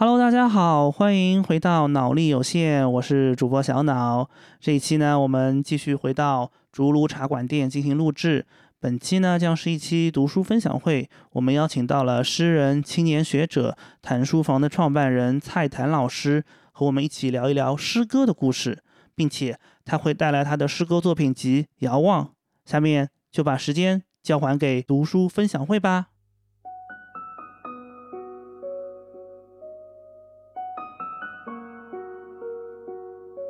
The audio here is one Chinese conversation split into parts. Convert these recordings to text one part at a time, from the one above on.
Hello，大家好，欢迎回到脑力有限，我是主播小脑。这一期呢，我们继续回到竹炉茶馆店进行录制。本期呢，将是一期读书分享会，我们邀请到了诗人、青年学者、谈书房的创办人蔡谭老师，和我们一起聊一聊诗歌的故事，并且他会带来他的诗歌作品集《遥望》。下面就把时间交还给读书分享会吧。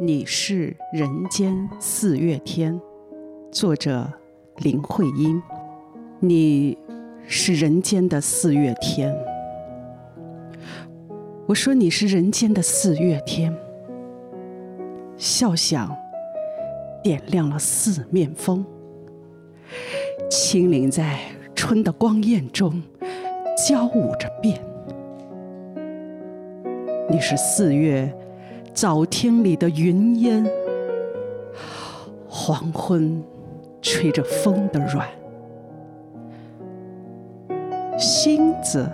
你是人间四月天，作者林徽因。你是人间的四月天。我说你是人间的四月天，笑响点亮了四面风，轻灵在春的光艳中交舞着变。你是四月。早天里的云烟，黄昏吹着风的软，星子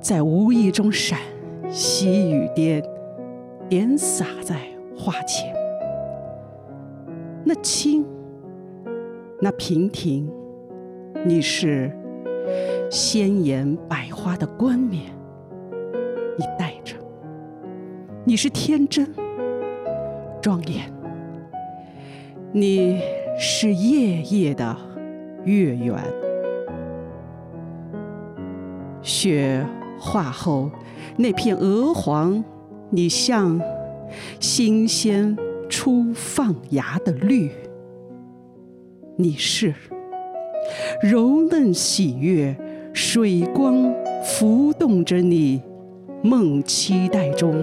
在无意中闪，细雨点点洒在花前。那青，那娉婷，你是鲜艳百花的冠冕，你是天真、庄严，你是夜夜的月圆。雪化后那片鹅黄，你像新鲜初放芽的绿。你是柔嫩喜悦，水光浮动着你梦期待中。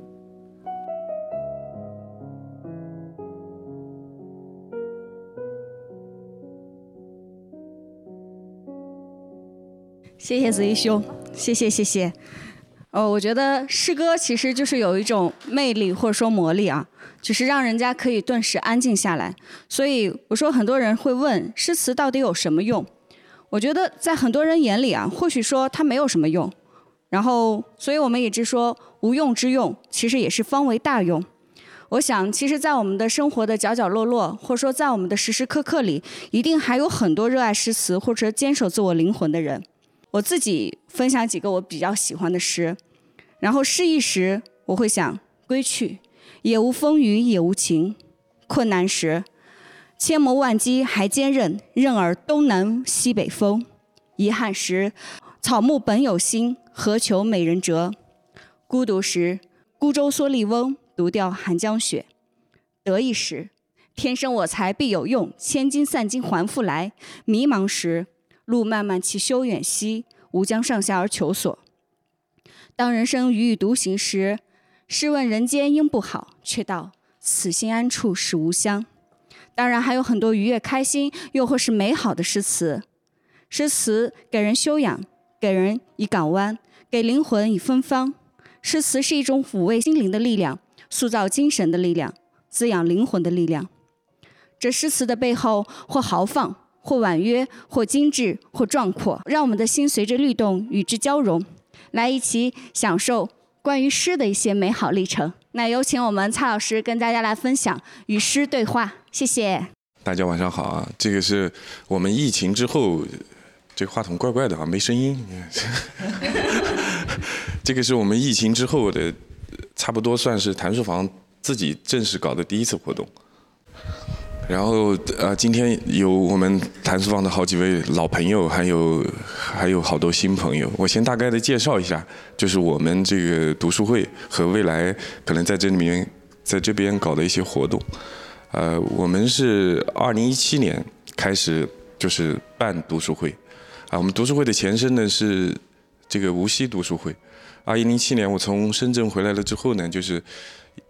谢谢子怡兄，谢谢谢谢。哦，我觉得诗歌其实就是有一种魅力或者说魔力啊，就是让人家可以顿时安静下来。所以我说很多人会问诗词到底有什么用？我觉得在很多人眼里啊，或许说它没有什么用。然后，所以我们一直说无用之用，其实也是方为大用。我想，其实，在我们的生活的角角落落，或者说在我们的时时刻刻里，一定还有很多热爱诗词或者坚守自我灵魂的人。我自己分享几个我比较喜欢的诗，然后诗意时我会想：归去，也无风雨也无晴；困难时，千磨万击还坚韧，任尔东南西北风；遗憾时，草木本有心，何求美人折；孤独时，孤舟蓑笠翁，独钓寒江雪；得意时，天生我材必有用，千金散尽还复来；迷茫时，路漫漫其修远兮，吾将上下而求索。当人生踽踽独行时，试问人间应不好，却道此心安处是吾乡。当然还有很多愉悦、开心，又或是美好的诗词。诗词给人修养，给人以港湾，给灵魂以芬芳。诗词是一种抚慰心灵的力量，塑造精神的力量，滋养灵魂的力量。这诗词的背后，或豪放。或婉约，或精致，或壮阔，让我们的心随着律动与之交融，来一起享受关于诗的一些美好历程。那有请我们蔡老师跟大家来分享与诗对话，谢谢。大家晚上好啊！这个是我们疫情之后，这话筒怪怪的啊，没声音。这个是我们疫情之后的，差不多算是谭书房自己正式搞的第一次活动。然后呃，今天有我们谭素芳的好几位老朋友，还有还有好多新朋友。我先大概的介绍一下，就是我们这个读书会和未来可能在这里面在这边搞的一些活动。呃，我们是二零一七年开始就是办读书会，啊，我们读书会的前身呢是这个无锡读书会。二零零七年我从深圳回来了之后呢，就是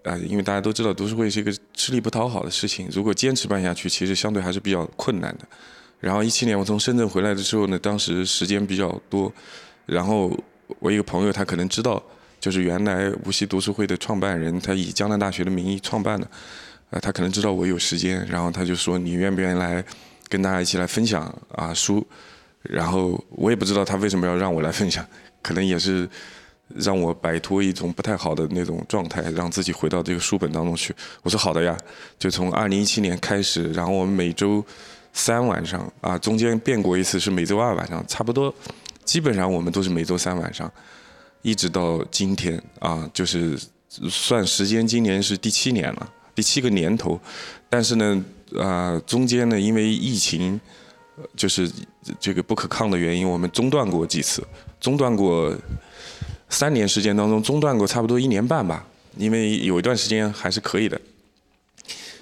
啊，因为大家都知道读书会是一个吃力不讨好的事情，如果坚持办下去，其实相对还是比较困难的。然后一七年我从深圳回来的时候呢，当时时间比较多，然后我一个朋友他可能知道，就是原来无锡读书会的创办人，他以江南大学的名义创办的，呃，他可能知道我有时间，然后他就说你愿不愿意来跟大家一起来分享啊书，然后我也不知道他为什么要让我来分享，可能也是让我摆脱一种不太好的那种状态，让自己回到这个书本当中去。我说好的呀，就从二零一七年开始，然后我们每周。三晚上啊，中间变过一次是每周二晚上，差不多，基本上我们都是每周三晚上，一直到今天啊，就是算时间，今年是第七年了，第七个年头，但是呢，啊，中间呢，因为疫情，就是这个不可抗的原因，我们中断过几次，中断过三年时间当中中断过差不多一年半吧，因为有一段时间还是可以的，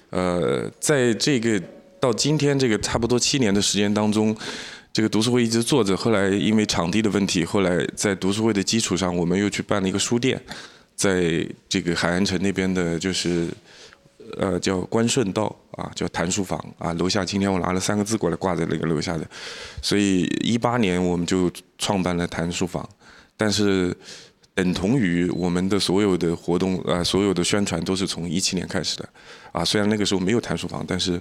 呃，在这个。到今天这个差不多七年的时间当中，这个读书会一直做着。后来因为场地的问题，后来在读书会的基础上，我们又去办了一个书店，在这个海岸城那边的，就是呃叫关顺道啊，叫谭书房啊。楼下今天我拿了三个字过来挂在那个楼下的，所以一八年我们就创办了谭书房，但是等同于我们的所有的活动啊，所有的宣传都是从一七年开始的啊。虽然那个时候没有谭书房，但是。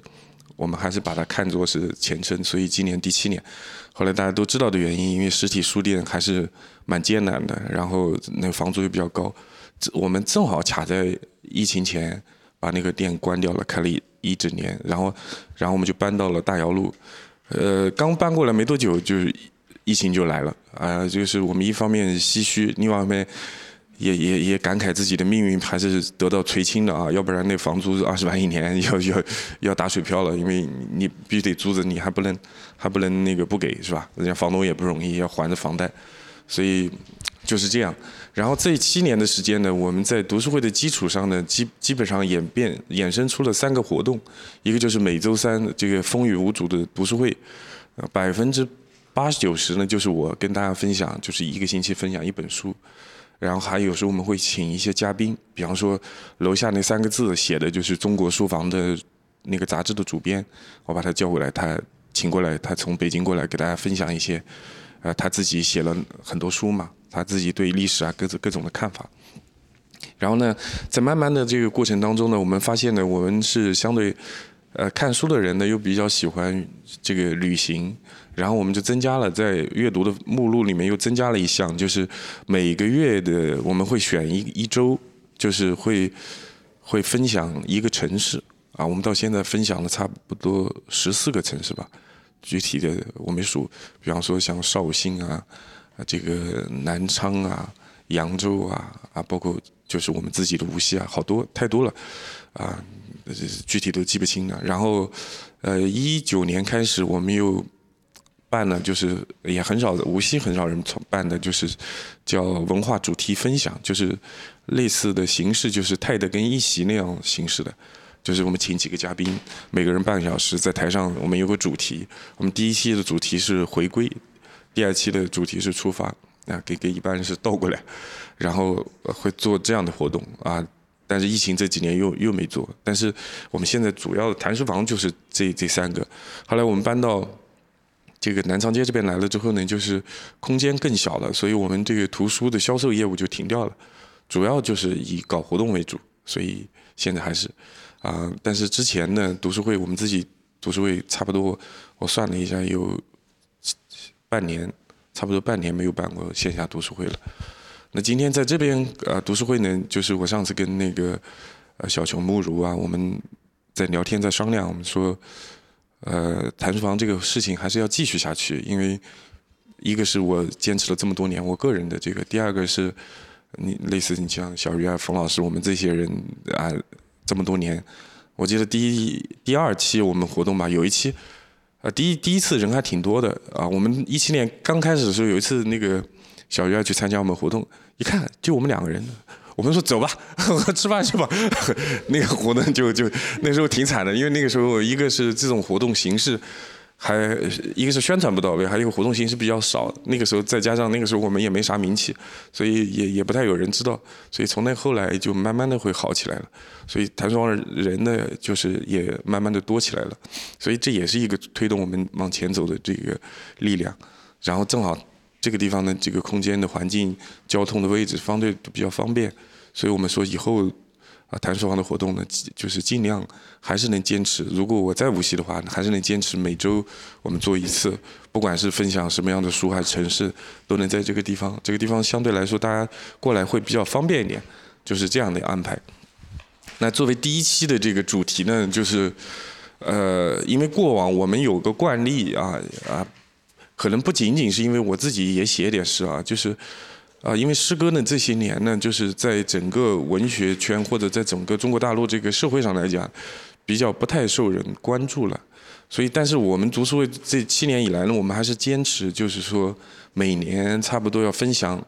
我们还是把它看作是前身，所以今年第七年。后来大家都知道的原因，因为实体书店还是蛮艰难的，然后那房租又比较高，我们正好卡在疫情前把那个店关掉了，开了一一整年，然后，然后我们就搬到了大窑路。呃，刚搬过来没多久，就是疫情就来了啊，就是我们一方面唏嘘，另外一方面。也也也感慨自己的命运还是得到垂青的啊，要不然那房租二十万一年 要要要打水漂了，因为你必须得租着，你还不能还不能那个不给是吧？人家房东也不容易，要还着房贷，所以就是这样。然后这七年的时间呢，我们在读书会的基础上呢，基基本上演变衍生出了三个活动，一个就是每周三这个风雨无阻的读书会，百分之八十九十呢就是我跟大家分享，就是一个星期分享一本书。然后还有时候我们会请一些嘉宾，比方说楼下那三个字写的就是中国书房的那个杂志的主编，我把他叫过来，他请过来，他从北京过来给大家分享一些，呃，他自己写了很多书嘛，他自己对历史啊各种各种的看法。然后呢，在慢慢的这个过程当中呢，我们发现呢，我们是相对，呃，看书的人呢又比较喜欢这个旅行。然后我们就增加了在阅读的目录里面又增加了一项，就是每个月的我们会选一一周，就是会会分享一个城市啊。我们到现在分享了差不多十四个城市吧，具体的我没数。比方说像绍兴啊，这个南昌啊、扬州啊啊，包括就是我们自己的无锡啊，好多太多了啊，具体都记不清了。然后呃，一九年开始我们又。办呢，就是也很少，无锡很少人办的，就是叫文化主题分享，就是类似的形式，就是泰德跟一席那样形式的，就是我们请几个嘉宾，每个人半个小时，在台上我们有个主题，我们第一期的主题是回归，第二期的主题是出发，啊，给给一般人是倒过来，然后会做这样的活动啊，但是疫情这几年又又没做，但是我们现在主要的谈书房就是这这三个，后来我们搬到。这个南昌街这边来了之后呢，就是空间更小了，所以我们这个图书的销售业务就停掉了，主要就是以搞活动为主，所以现在还是啊，但是之前呢，读书会我们自己读书会差不多，我算了一下有半年，差不多半年没有办过线下读书会了。那今天在这边啊，读书会呢，就是我上次跟那个呃小琼、慕如啊，我们在聊天，在商量，我们说。呃，谈书房这个事情还是要继续下去，因为一个是我坚持了这么多年我个人的这个，第二个是你类似你像小鱼啊、冯老师，我们这些人啊，这么多年，我记得第一、第二期我们活动吧，有一期，啊，第一第一次人还挺多的啊，我们一七年刚开始的时候有一次那个小鱼要去参加我们活动，一看就我们两个人。我们说走吧，吃饭去吧。那个活动就就那时候挺惨的，因为那个时候一个是这种活动形式，还一个是宣传不到位，还有一个活动形式比较少。那个时候再加上那个时候我们也没啥名气，所以也也不太有人知道。所以从那后来就慢慢的会好起来了。所以弹双人呢，就是也慢慢的多起来了。所以这也是一个推动我们往前走的这个力量。然后正好这个地方呢，这个空间的环境、交通的位置相对比较方便，所以我们说以后。啊，弹书房的活动呢，就是尽量还是能坚持。如果我在无锡的话，还是能坚持每周我们做一次，不管是分享什么样的书还是城市，都能在这个地方。这个地方相对来说，大家过来会比较方便一点，就是这样的安排。那作为第一期的这个主题呢，就是，呃，因为过往我们有个惯例啊啊，可能不仅仅是因为我自己也写点诗啊，就是。啊，因为诗歌呢这些年呢，就是在整个文学圈或者在整个中国大陆这个社会上来讲，比较不太受人关注了。所以，但是我们读书会这七年以来呢，我们还是坚持，就是说每年差不多要分享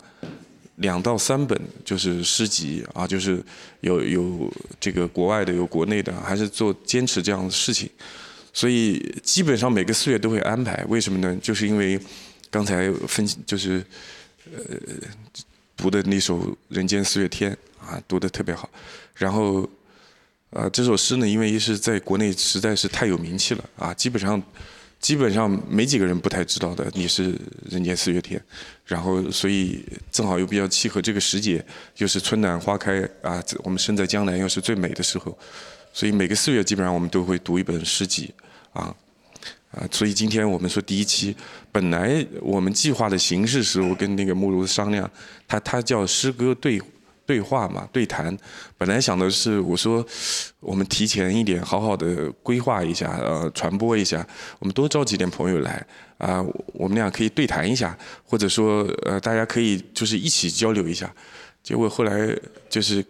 两到三本，就是诗集啊，就是有有这个国外的，有国内的，还是做坚持这样的事情。所以基本上每个四月都会安排，为什么呢？就是因为刚才分就是。呃，读的那首《人间四月天》啊，读的特别好。然后，呃，这首诗呢，因为是在国内实在是太有名气了啊，基本上基本上没几个人不太知道的。你是《人间四月天》，然后所以正好又比较契合这个时节，又是春暖花开啊，我们身在江南又是最美的时候，所以每个四月基本上我们都会读一本诗集啊。啊，所以今天我们说第一期，本来我们计划的形式是我跟那个慕如商量，他他叫诗歌对对话嘛，对谈。本来想的是我说，我们提前一点，好好的规划一下，呃，传播一下，我们多招几点朋友来，啊，我们俩可以对谈一下，或者说呃，大家可以就是一起交流一下。结果后来就是。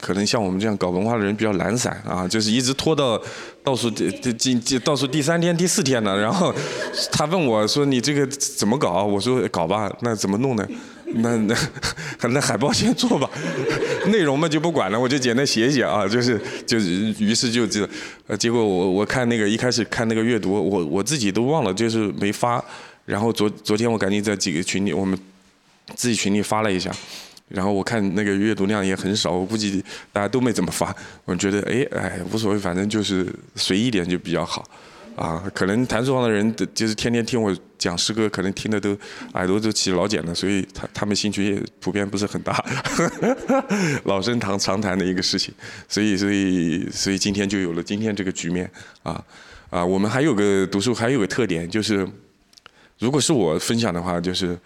可能像我们这样搞文化的人比较懒散啊，就是一直拖到倒数第第第倒数第三天第四天了。然后他问我说：“你这个怎么搞？”我说：“搞吧，那怎么弄呢？那那那海报先做吧，内容嘛就不管了，我就简单写写啊，就是就是于是就就呃，结果我我看那个一开始看那个阅读，我我自己都忘了，就是没发。然后昨昨天我赶紧在几个群里，我们自己群里发了一下。然后我看那个阅读量也很少，我估计大家都没怎么发。我觉得哎哎无所谓，反正就是随意点就比较好，啊，可能弹书房的人就是天天听我讲诗歌，可能听的都耳朵都起老茧了，所以他他们兴趣也普遍不是很大，老生常常谈的一个事情。所以所以所以今天就有了今天这个局面啊啊，我们还有个读书还有个特点就是，如果是我分享的话就是。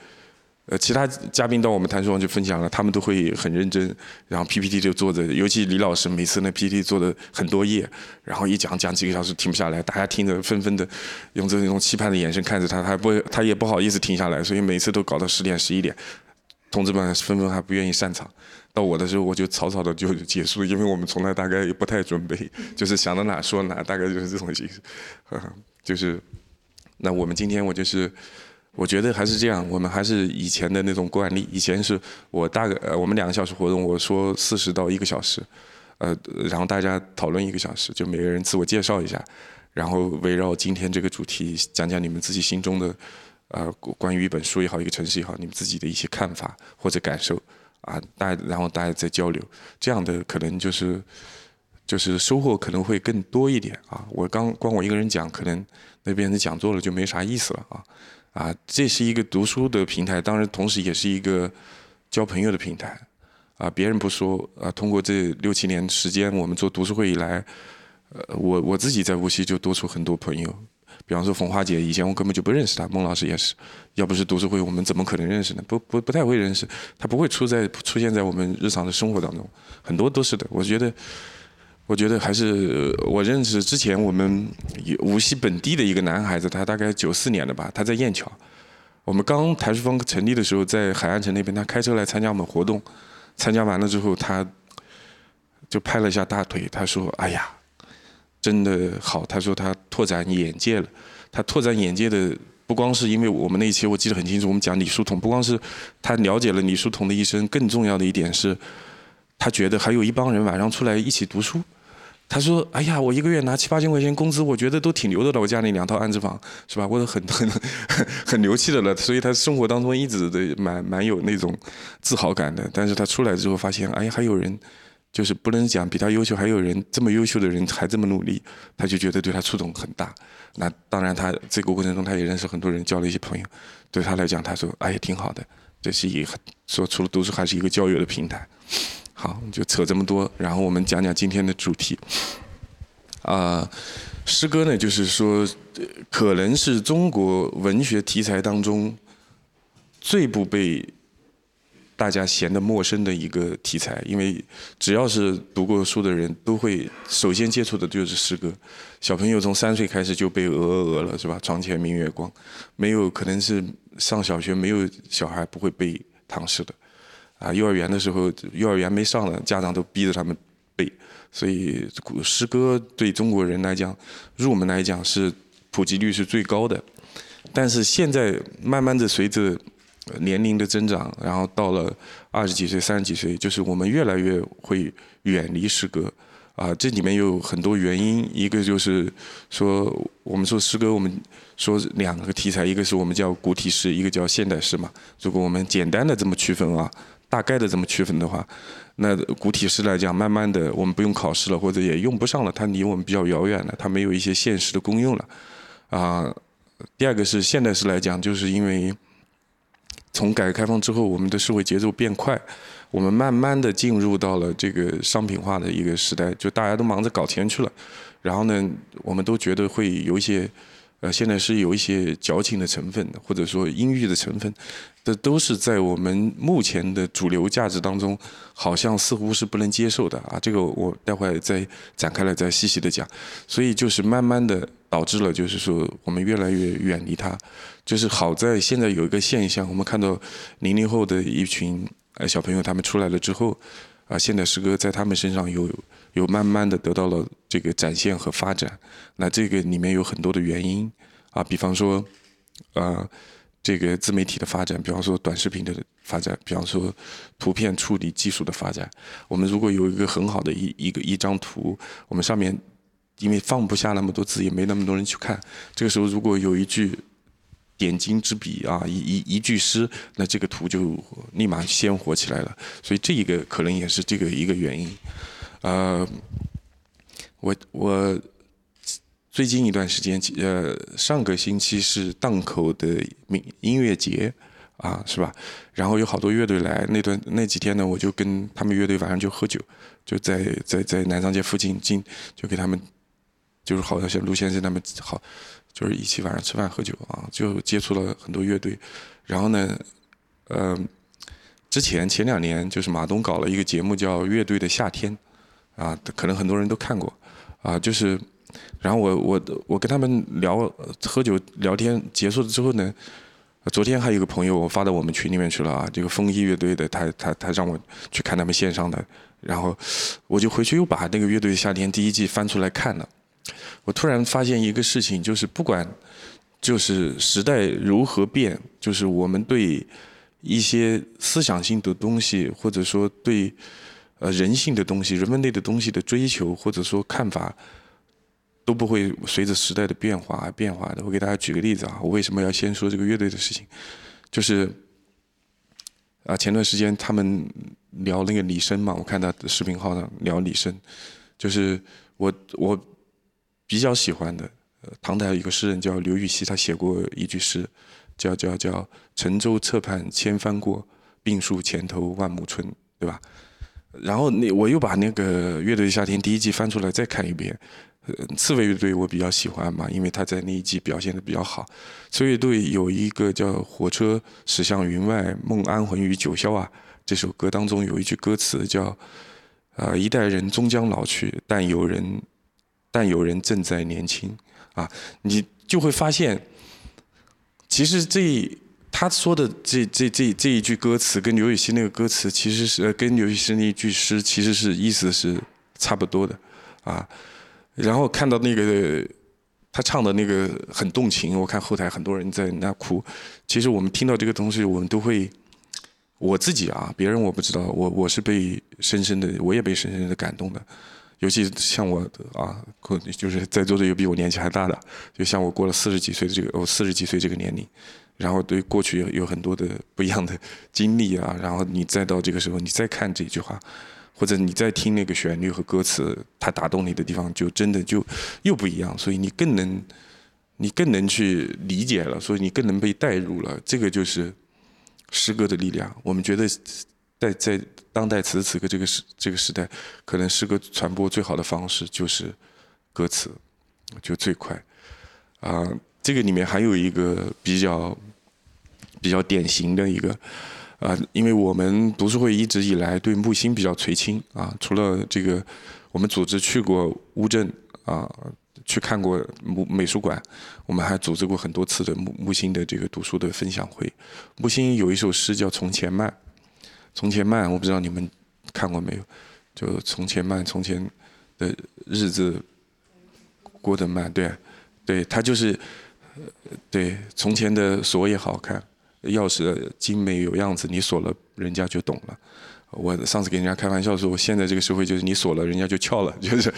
呃，其他嘉宾到我们谈书房去分享了，他们都会很认真，然后 PPT 就做着，尤其李老师每次那 PPT 做的很多页，然后一讲讲几个小时停不下来，大家听着纷纷的用这种期盼的眼神看着他，他不，他也不好意思停下来，所以每次都搞到十点十一点，同志们纷纷还不愿意散场，到我的时候我就草草的就结束，因为我们从来大概也不太准备，就是想到哪说哪，大概就是这种形式，就是，那我们今天我就是。我觉得还是这样，我们还是以前的那种惯例。以前是我大概呃，我们两个小时活动，我说四十到一个小时，呃，然后大家讨论一个小时，就每个人自我介绍一下，然后围绕今天这个主题讲讲你们自己心中的，呃，关于一本书也好，一个城市也好，你们自己的一些看法或者感受，啊，大然后大家再交流，这样的可能就是就是收获可能会更多一点啊。我刚光我一个人讲，可能那边的讲座了就没啥意思了啊。啊，这是一个读书的平台，当然同时也是一个交朋友的平台。啊，别人不说，啊，通过这六七年时间，我们做读书会以来，呃，我我自己在无锡就多出很多朋友。比方说冯花姐，以前我根本就不认识她，孟老师也是，要不是读书会，我们怎么可能认识呢？不不不太会认识，她不会出在出现在我们日常的生活当中，很多都是的。我觉得。我觉得还是我认识之前我们无锡本地的一个男孩子，他大概九四年的吧，他在雁桥。我们刚台书坊成立的时候，在海岸城那边，他开车来参加我们活动，参加完了之后，他就拍了一下大腿，他说：“哎呀，真的好。”他说他拓展眼界了。他拓展眼界的不光是因为我们那一期我记得很清楚，我们讲李叔同，不光是他了解了李叔同的一生，更重要的一点是，他觉得还有一帮人晚上出来一起读书。他说：“哎呀，我一个月拿七八千块钱工资，我觉得都挺牛的了。我家里两套安置房，是吧？我都很 很很牛气的了。所以他生活当中一直的蛮蛮有那种自豪感的。但是他出来之后发现，哎呀，还有人就是不能讲比他优秀，还有人这么优秀的人还这么努力，他就觉得对他触动很大。那当然，他这个过程中他也认识很多人，交了一些朋友。对他来讲，他说，哎呀，挺好的。这是一个说除了读书，还是一个交友的平台。”好，就扯这么多，然后我们讲讲今天的主题。啊，诗歌呢，就是说，可能是中国文学题材当中最不被大家嫌的陌生的一个题材，因为只要是读过书的人都会首先接触的就是诗歌。小朋友从三岁开始就背《鹅鹅鹅》了，是吧？床前明月光，没有可能是上小学没有小孩不会背唐诗的。啊，幼儿园的时候，幼儿园没上呢，家长都逼着他们背，所以诗歌对中国人来讲，入门来讲是普及率是最高的。但是现在慢慢的随着年龄的增长，然后到了二十几岁、三十几岁，就是我们越来越会远离诗歌。啊，这里面有很多原因，一个就是说，我们说诗歌，我们说两个题材，一个是我们叫古体诗，一个叫现代诗嘛。如果我们简单的这么区分啊。大概的这么区分的话，那古体诗来讲，慢慢的我们不用考试了，或者也用不上了，它离我们比较遥远了，它没有一些现实的功用了。啊，第二个是现代诗来讲，就是因为从改革开放之后，我们的社会节奏变快，我们慢慢的进入到了这个商品化的一个时代，就大家都忙着搞钱去了，然后呢，我们都觉得会有一些。呃，现在是有一些矫情的成分，或者说阴郁的成分，这都是在我们目前的主流价值当中，好像似乎是不能接受的啊。这个我待会再展开来再细细的讲。所以就是慢慢的导致了，就是说我们越来越远离它。就是好在现在有一个现象，我们看到零零后的一群呃小朋友他们出来了之后，啊，现代诗歌在他们身上有。有慢慢的得到了这个展现和发展，那这个里面有很多的原因啊，比方说，呃，这个自媒体的发展，比方说短视频的发展，比方说图片处理技术的发展。我们如果有一个很好的一一个一张图，我们上面因为放不下那么多字，也没那么多人去看，这个时候如果有一句点睛之笔啊，一一一句诗，那这个图就立马鲜活起来了。所以这一个可能也是这个一个原因。呃，我我最近一段时间，呃，上个星期是档口的音音乐节啊，是吧？然后有好多乐队来，那段那几天呢，我就跟他们乐队晚上就喝酒，就在在在南昌街附近进，就给他们就是好像像陆先生他们好，就是一起晚上吃饭喝酒啊，就接触了很多乐队。然后呢，呃，之前前两年就是马东搞了一个节目叫《乐队的夏天》。啊，可能很多人都看过，啊，就是，然后我我我跟他们聊喝酒聊天结束了之后呢，昨天还有个朋友我发到我们群里面去了啊，这个风衣乐队的他他他让我去看他们线上的，然后我就回去又把那个乐队夏天第一季翻出来看了，我突然发现一个事情，就是不管就是时代如何变，就是我们对一些思想性的东西，或者说对。呃，人性的东西，人文类的东西的追求或者说看法，都不会随着时代的变化而变化的。我给大家举个例子啊，我为什么要先说这个乐队的事情？就是啊，前段时间他们聊那个李生嘛，我看他的视频号上聊李生，就是我我比较喜欢的，唐代有一个诗人叫刘禹锡，他写过一句诗，叫叫叫“沉舟侧畔千帆过，病树前头万木春”，对吧？然后那我又把那个乐队夏天第一季翻出来再看一遍，刺猬乐队我比较喜欢嘛，因为他在那一季表现的比较好。刺猬乐队有一个叫《火车驶向云外，梦安魂于九霄》啊，这首歌当中有一句歌词叫“啊，一代人终将老去，但有人，但有人正在年轻”，啊，你就会发现，其实这。他说的这这这这一句歌词跟刘禹锡那个歌词其实是跟刘禹锡那一句诗其实是意思是差不多的，啊，然后看到那个他唱的那个很动情，我看后台很多人在那哭。其实我们听到这个东西，我们都会，我自己啊，别人我不知道，我我是被深深的，我也被深深的感动的，尤其像我啊，就是在座的有比我年纪还大的，就像我过了四十几岁的这个，我四十几岁这个年龄，然后对过去有很多的不一样的经历啊，然后你再到这个时候，你再看这句话，或者你再听那个旋律和歌词，它打动你的地方，就真的就又不一样，所以你更能，你更能去理解了，所以你更能被带入了，这个就是诗歌的力量。我们觉得。在在当代此时此刻这个时这个时代，可能诗歌传播最好的方式就是歌词，就最快。啊，这个里面还有一个比较比较典型的一个啊，因为我们读书会一直以来对木心比较垂青啊，除了这个，我们组织去过乌镇啊，去看过木美术馆，我们还组织过很多次的木木心的这个读书的分享会。木心有一首诗叫《从前慢》。从前慢，我不知道你们看过没有？就从前慢，从前的日子过得慢，对，对他就是，对从前的锁也好看，钥匙精美有样子，你锁了，人家就懂了。我上次给人家开玩笑说，现在这个社会就是你锁了，人家就翘了，就是，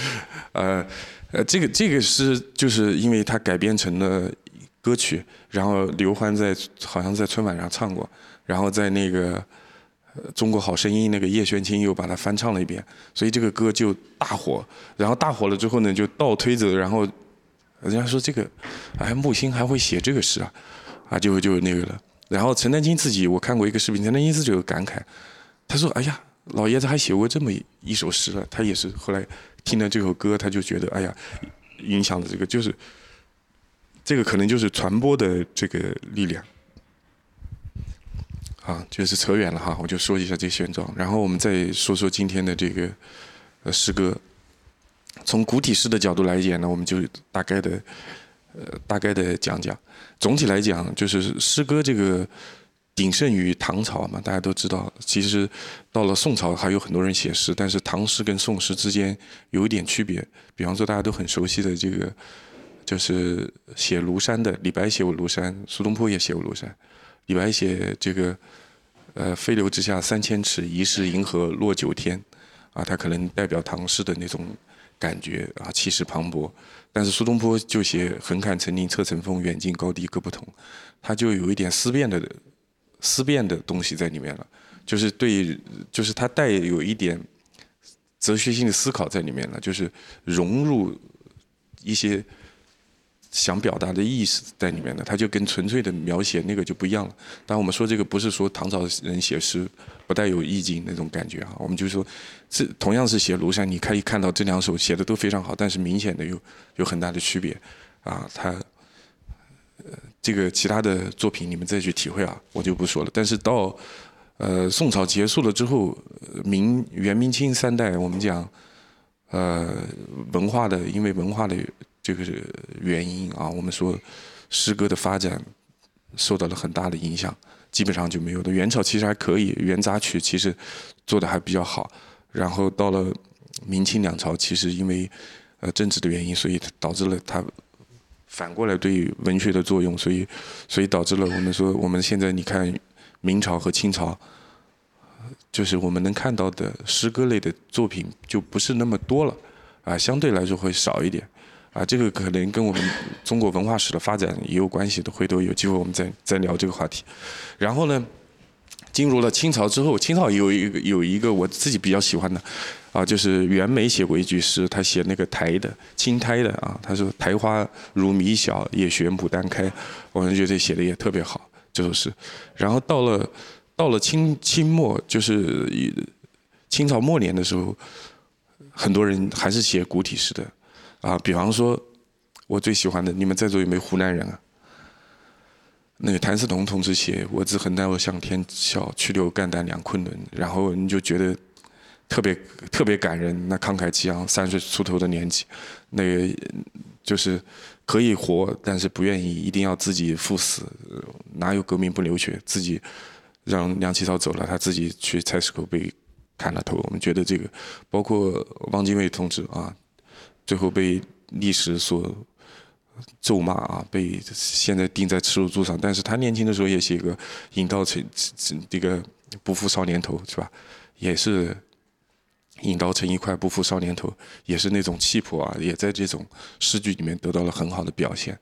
呃，呃，这个这个是就是因为它改编成了歌曲，然后刘欢在好像在春晚上唱过，然后在那个。中国好声音那个叶炫清又把它翻唱了一遍，所以这个歌就大火。然后大火了之后呢，就倒推着，然后人家说这个，哎，木心还会写这个诗啊，啊，就就那个了。然后陈丹青自己，我看过一个视频，陈丹青自己有感慨，他说：“哎呀，老爷子还写过这么一首诗了。”他也是后来听了这首歌，他就觉得，哎呀，影响的这个就是，这个可能就是传播的这个力量。啊，就是扯远了哈，我就说一下这现状，然后我们再说说今天的这个呃诗歌。从古体诗的角度来讲呢，我们就大概的呃大概的讲讲。总体来讲，就是诗歌这个鼎盛于唐朝嘛，大家都知道。其实到了宋朝还有很多人写诗，但是唐诗跟宋诗之间有一点区别。比方说大家都很熟悉的这个，就是写庐山的李白写过庐山，苏东坡也写过庐山。李白写这个，呃，飞流直下三千尺，疑是银河落九天，啊，他可能代表唐诗的那种感觉啊，气势磅礴。但是苏东坡就写横看成岭侧成峰，远近高低各不同，他就有一点思辨的思辨的东西在里面了，就是对，就是他带有一点哲学性的思考在里面了，就是融入一些。想表达的意思在里面的，他就跟纯粹的描写那个就不一样了。当然，我们说这个不是说唐朝人写诗不带有意境那种感觉啊，我们就是说，这同样是写庐山，你可以看到这两首写的都非常好，但是明显的有有很大的区别啊。他呃这个其他的作品你们再去体会啊，我就不说了。但是到呃宋朝结束了之后，明元明清三代，我们讲呃文化的，因为文化的。这个是原因啊，我们说诗歌的发展受到了很大的影响，基本上就没有的。元朝其实还可以，元杂曲其实做的还比较好。然后到了明清两朝，其实因为呃政治的原因，所以导致了它反过来对文学的作用，所以所以导致了我们说我们现在你看明朝和清朝，就是我们能看到的诗歌类的作品就不是那么多了啊，相对来说会少一点。啊，这个可能跟我们中国文化史的发展也有关系的。回头有机会我们再再聊这个话题。然后呢，进入了清朝之后，清朝有一个有一个我自己比较喜欢的，啊，就是袁枚写过一句诗，他写那个苔的青苔的啊，他说苔花如米小，也学牡丹开。我们觉得写的也特别好，这首诗。然后到了到了清清末，就是清朝末年的时候，很多人还是写古体诗的。啊，比方说，我最喜欢的，你们在座有没有湖南人啊？那个谭嗣同同志写“我自横刀向天笑，去留肝胆两昆仑”，然后你就觉得特别特别感人。那慷慨激昂，三十出头的年纪，那个就是可以活，但是不愿意一定要自己赴死。哪有革命不流血？自己让梁启超走了，他自己去菜市口被砍了头。我们觉得这个，包括汪精卫同志啊。最后被历史所咒骂啊，被现在钉在耻辱柱上。但是他年轻的时候也写个“引刀成这个不负少年头”，是吧？也是引刀成一块，不负少年头，也是那种气魄啊，也在这种诗句里面得到了很好的表现。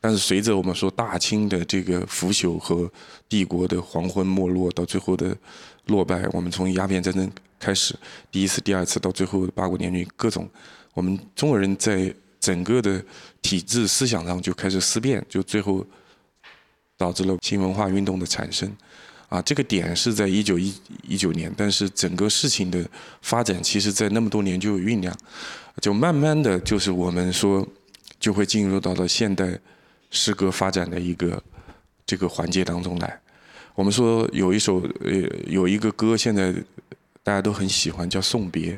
但是随着我们说大清的这个腐朽和帝国的黄昏没落，到最后的落败，我们从鸦片战争开始，第一次、第二次，到最后八国联军，各种我们中国人在整个的体制思想上就开始思辨，就最后导致了新文化运动的产生。啊，这个点是在一九一一九年，但是整个事情的发展，其实在那么多年就有酝酿，就慢慢的就是我们说就会进入到了现代诗歌发展的一个这个环节当中来。我们说有一首呃有一个歌，现在大家都很喜欢，叫《送别》，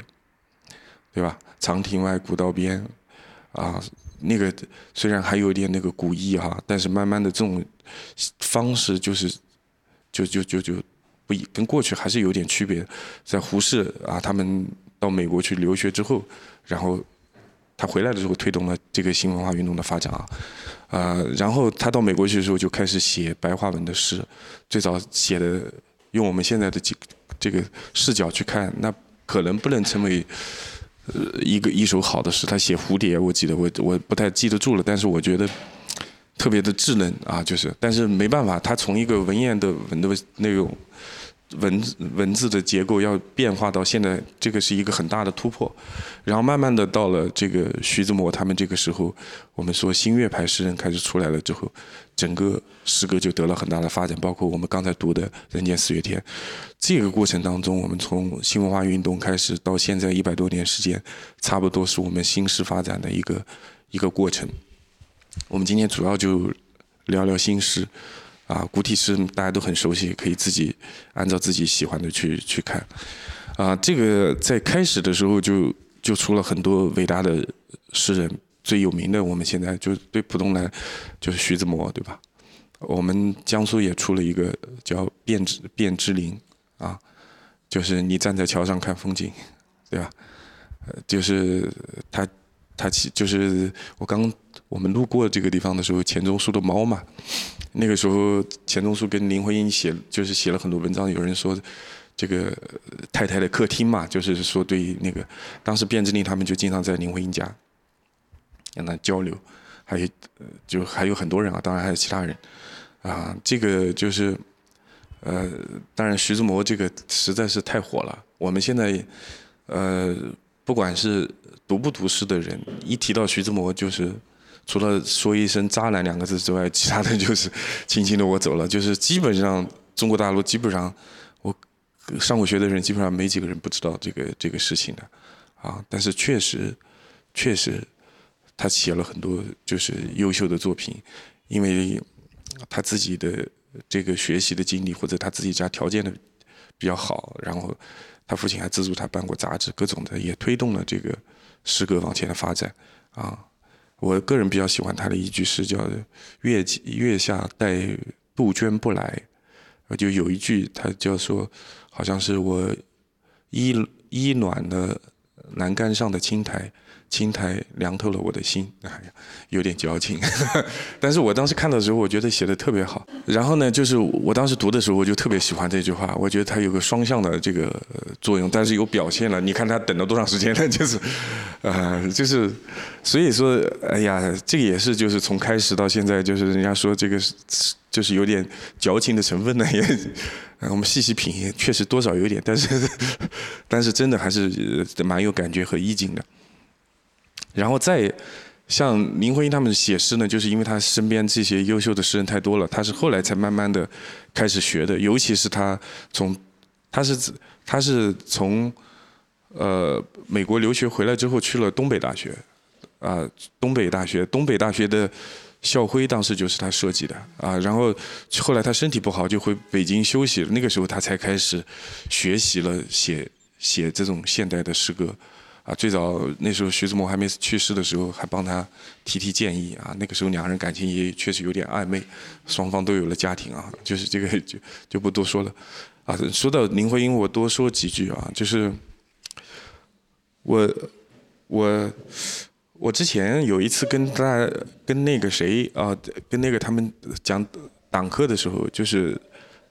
对吧？长亭外，古道边，啊，那个虽然还有一点那个古意哈，但是慢慢的这种方式就是。就就就就不一跟过去还是有点区别，在胡适啊，他们到美国去留学之后，然后他回来的时候推动了这个新文化运动的发展啊，啊，然后他到美国去的时候就开始写白话文的诗，最早写的用我们现在的这这个视角去看，那可能不能成为呃一个一首好的诗。他写蝴蝶，我记得我我不太记得住了，但是我觉得。特别的稚嫩啊，就是，但是没办法，他从一个文言的文的那种文字文字的结构要变化到现在，这个是一个很大的突破。然后慢慢的到了这个徐志摩他们这个时候，我们说新月派诗人开始出来了之后，整个诗歌就得了很大的发展。包括我们刚才读的《人间四月天》，这个过程当中，我们从新文化运动开始到现在一百多年时间，差不多是我们新诗发展的一个一个过程。我们今天主要就聊聊新诗，啊，古体诗大家都很熟悉，可以自己按照自己喜欢的去去看，啊，这个在开始的时候就就出了很多伟大的诗人，最有名的我们现在就对普通人就是徐志摩，对吧？我们江苏也出了一个叫卞之卞之琳，啊，就是你站在桥上看风景，对吧？呃，就是他。他其就是我刚我们路过这个地方的时候，钱钟书的猫嘛。那个时候，钱钟书跟林徽因写就是写了很多文章。有人说，这个太太的客厅嘛，就是说对那个当时卞之琳他们就经常在林徽因家跟他交流，还有就还有很多人啊，当然还有其他人啊。这个就是呃，当然徐志摩这个实在是太火了。我们现在呃，不管是读不读诗的人，一提到徐志摩，就是除了说一声“渣男”两个字之外，其他的就是 轻轻的我走了。就是基本上中国大陆基本上我上过学的人，基本上没几个人不知道这个这个事情的啊。但是确实确实他写了很多就是优秀的作品，因为他自己的这个学习的经历，或者他自己家条件的比较好，然后他父亲还资助他办过杂志，各种的也推动了这个。诗歌往前的发展，啊，我个人比较喜欢他的一句诗，叫“月月下待杜鹃不来”，就有一句他叫说，好像是我依依暖了栏杆上的青苔。青苔凉透了我的心，哎呀，有点矫情，但是我当时看的时候，我觉得写的特别好。然后呢，就是我当时读的时候，我就特别喜欢这句话，我觉得它有个双向的这个作用，但是有表现了。你看他等了多长时间了？就是，啊，就是，所以说，哎呀，这个也是，就是从开始到现在，就是人家说这个是，就是有点矫情的成分呢，也，我们细细品，确实多少有点，但是，但是真的还是蛮有感觉和意境的。然后再像林徽因他们写诗呢，就是因为他身边这些优秀的诗人太多了，他是后来才慢慢的开始学的。尤其是他从他是他是从呃美国留学回来之后去了东北大学啊，东北大学东北大学的校徽当时就是他设计的啊。然后后来他身体不好就回北京休息了，那个时候他才开始学习了写写这种现代的诗歌。啊，最早那时候徐志摩还没去世的时候，还帮他提提建议啊。那个时候两人感情也确实有点暧昧，双方都有了家庭啊。就是这个就就不多说了。啊，说到林徽因，我多说几句啊。就是我我我之前有一次跟大跟那个谁啊，跟那个他们讲党课的时候，就是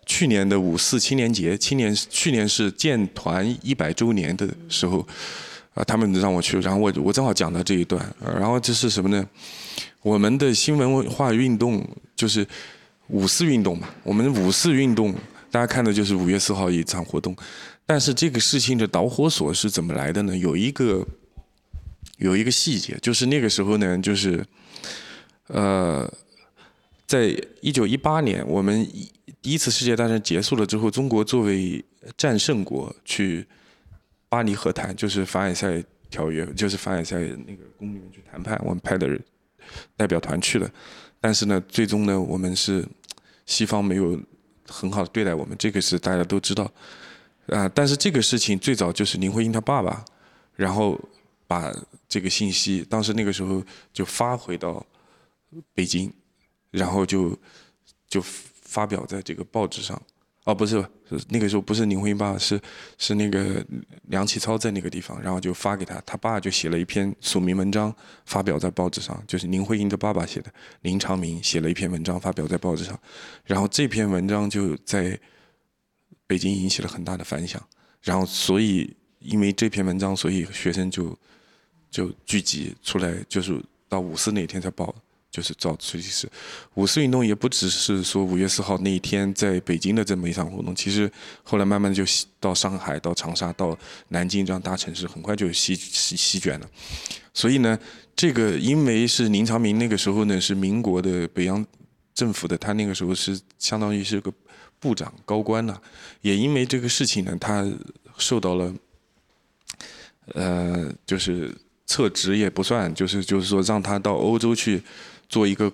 去年的五四青年节，青年去年是建团一百周年的时候，啊，他们让我去，然后我我正好讲到这一段，然后这是什么呢？我们的新文化运动就是五四运动嘛，我们五四运动大家看的就是五月四号一场活动，但是这个事情的导火索是怎么来的呢？有一个有一个细节，就是那个时候呢，就是呃。在一九一八年，我们第一次世界大战结束了之后，中国作为战胜国去巴黎和谈，就是凡尔赛条约，就是凡尔赛那个宫里面去谈判，我们派的代表团去了。但是呢，最终呢，我们是西方没有很好的对待我们，这个是大家都知道。啊，但是这个事情最早就是林徽因她爸爸，然后把这个信息，当时那个时候就发回到北京。然后就就发表在这个报纸上，哦，不是，那个时候不是林徽因爸爸，是是那个梁启超在那个地方，然后就发给他，他爸就写了一篇署名文章发表在报纸上，就是林徽因的爸爸写的，林长民写了一篇文章发表在报纸上，然后这篇文章就在北京引起了很大的反响，然后所以因为这篇文章，所以学生就就聚集出来，就是到五四那天才报。就是造，其实五四运动也不只是说五月四号那一天在北京的这么一场活动，其实后来慢慢就到上海、到长沙、到南京这样大城市，很快就席席席卷了。所以呢，这个因为是林长民那个时候呢是民国的北洋政府的，他那个时候是相当于是个部长高官呐，也因为这个事情呢，他受到了，呃，就是撤职也不算，就是就是说让他到欧洲去。做一个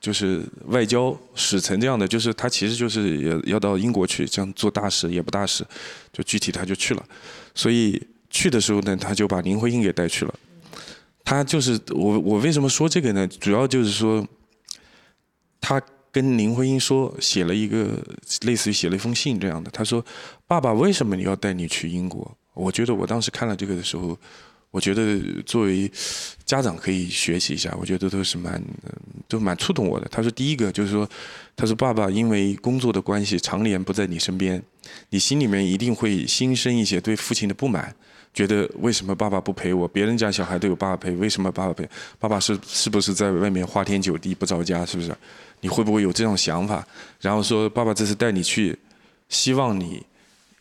就是外交使臣这样的，就是他其实就是要要到英国去，这样做大使也不大使，就具体他就去了。所以去的时候呢，他就把林徽因给带去了。他就是我我为什么说这个呢？主要就是说，他跟林徽因说，写了一个类似于写了一封信这样的。他说：“爸爸，为什么你要带你去英国？”我觉得我当时看了这个的时候。我觉得作为家长可以学习一下，我觉得都是蛮都蛮触动我的。他说第一个就是说，他说爸爸因为工作的关系常年不在你身边，你心里面一定会心生一些对父亲的不满，觉得为什么爸爸不陪我？别人家小孩都有爸爸陪，为什么爸爸陪？爸爸是是不是在外面花天酒地不着家？是不是？你会不会有这种想法？然后说爸爸这次带你去，希望你。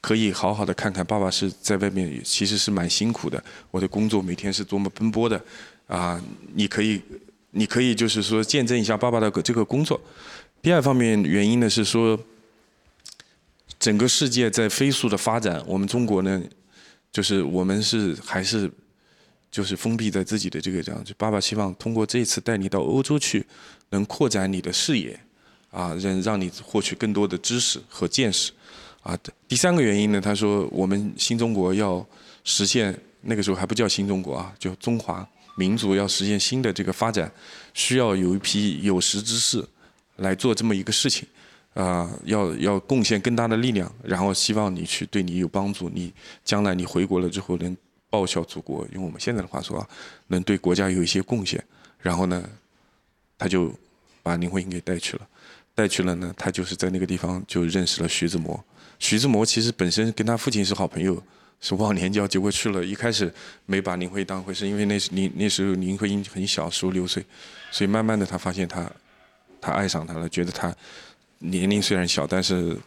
可以好好的看看，爸爸是在外面，其实是蛮辛苦的。我的工作每天是多么奔波的，啊，你可以，你可以就是说见证一下爸爸的这个工作。第二方面原因呢是说，整个世界在飞速的发展，我们中国呢，就是我们是还是就是封闭在自己的这个这样。就爸爸希望通过这次带你到欧洲去，能扩展你的视野，啊，让让你获取更多的知识和见识。啊，第三个原因呢，他说我们新中国要实现那个时候还不叫新中国啊，就中华民族要实现新的这个发展，需要有一批有识之士来做这么一个事情，啊，要要贡献更大的力量，然后希望你去对你有帮助，你将来你回国了之后能报效祖国，用我们现在的话说，能对国家有一些贡献，然后呢，他就把林徽因给带去了，带去了呢，他就是在那个地方就认识了徐志摩。徐志摩其实本身跟他父亲是好朋友，是忘年交，结果去了一开始没把林徽当回事，因为那时林那时候林徽因很小，十五六岁，所以慢慢的他发现他，他爱上他了，觉得他年龄虽然小，但是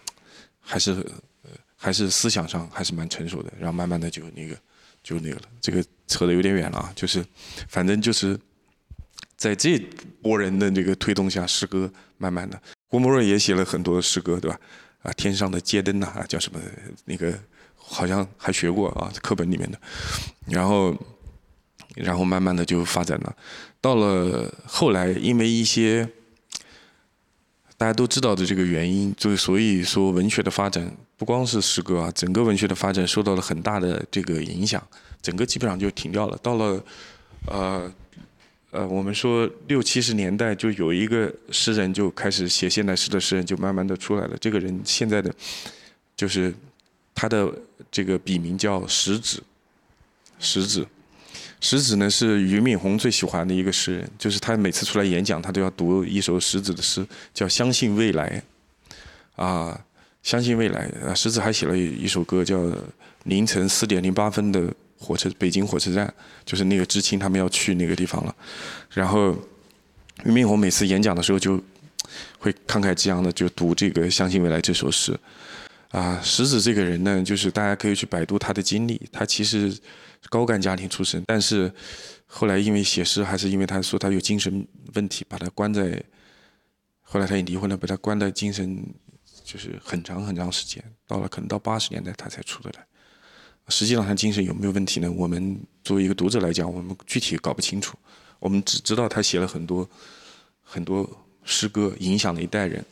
还是还是思想上还是蛮成熟的，然后慢慢的就那个就那个了，这个扯得有点远了啊，就是反正就是在这波人的这个推动下，诗歌慢慢的，郭沫若也写了很多诗歌，对吧？啊，天上的街灯呐，叫什么？那个好像还学过啊，课本里面的。然后，然后慢慢的就发展了。到了后来，因为一些大家都知道的这个原因，就所以说文学的发展不光是诗歌啊，整个文学的发展受到了很大的这个影响，整个基本上就停掉了。到了，呃。呃，我们说六七十年代就有一个诗人就开始写现代诗的诗人就慢慢的出来了。这个人现在的就是他的这个笔名叫石子，石子，石子呢是俞敏洪最喜欢的一个诗人，就是他每次出来演讲，他都要读一首石子的诗，叫《相信未来》。啊，相信未来。啊，狮子还写了一首歌叫《凌晨四点零八分的火车北京火车站》，就是那个知青他们要去那个地方了。然后俞敏洪每次演讲的时候就会慷慨激昂的就读这个《相信未来》这首诗。啊，石子这个人呢，就是大家可以去百度他的经历。他其实高干家庭出身，但是后来因为写诗，还是因为他说他有精神问题，把他关在。后来他也离婚了，把他关在精神，就是很长很长时间，到了可能到八十年代他才出得来。实际上他精神有没有问题呢？我们作为一个读者来讲，我们具体搞不清楚。我们只知道他写了很多很多诗歌，影响了一代人。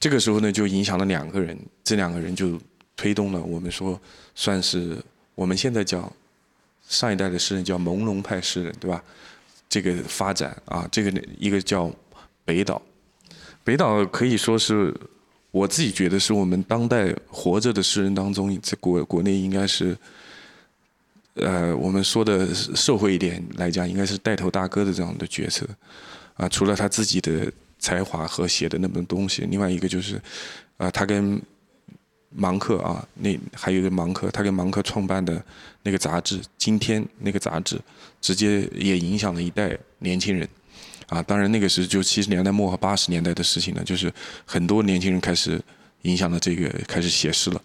这个时候呢，就影响了两个人，这两个人就推动了我们说算是我们现在叫上一代的诗人叫朦胧派诗人，对吧？这个发展啊，这个一个叫北岛，北岛可以说是我自己觉得是我们当代活着的诗人当中，在国国内应该是呃我们说的社会一点来讲，应该是带头大哥的这样的角色啊，除了他自己的。才华和写的那本东西，另外一个就是，啊，他跟芒克啊，那还有一个芒克，他跟芒克创办的那个杂志《今天》那个杂志，直接也影响了一代年轻人，啊，当然那个是就七十年代末和八十年代的事情了，就是很多年轻人开始影响了这个开始写诗了。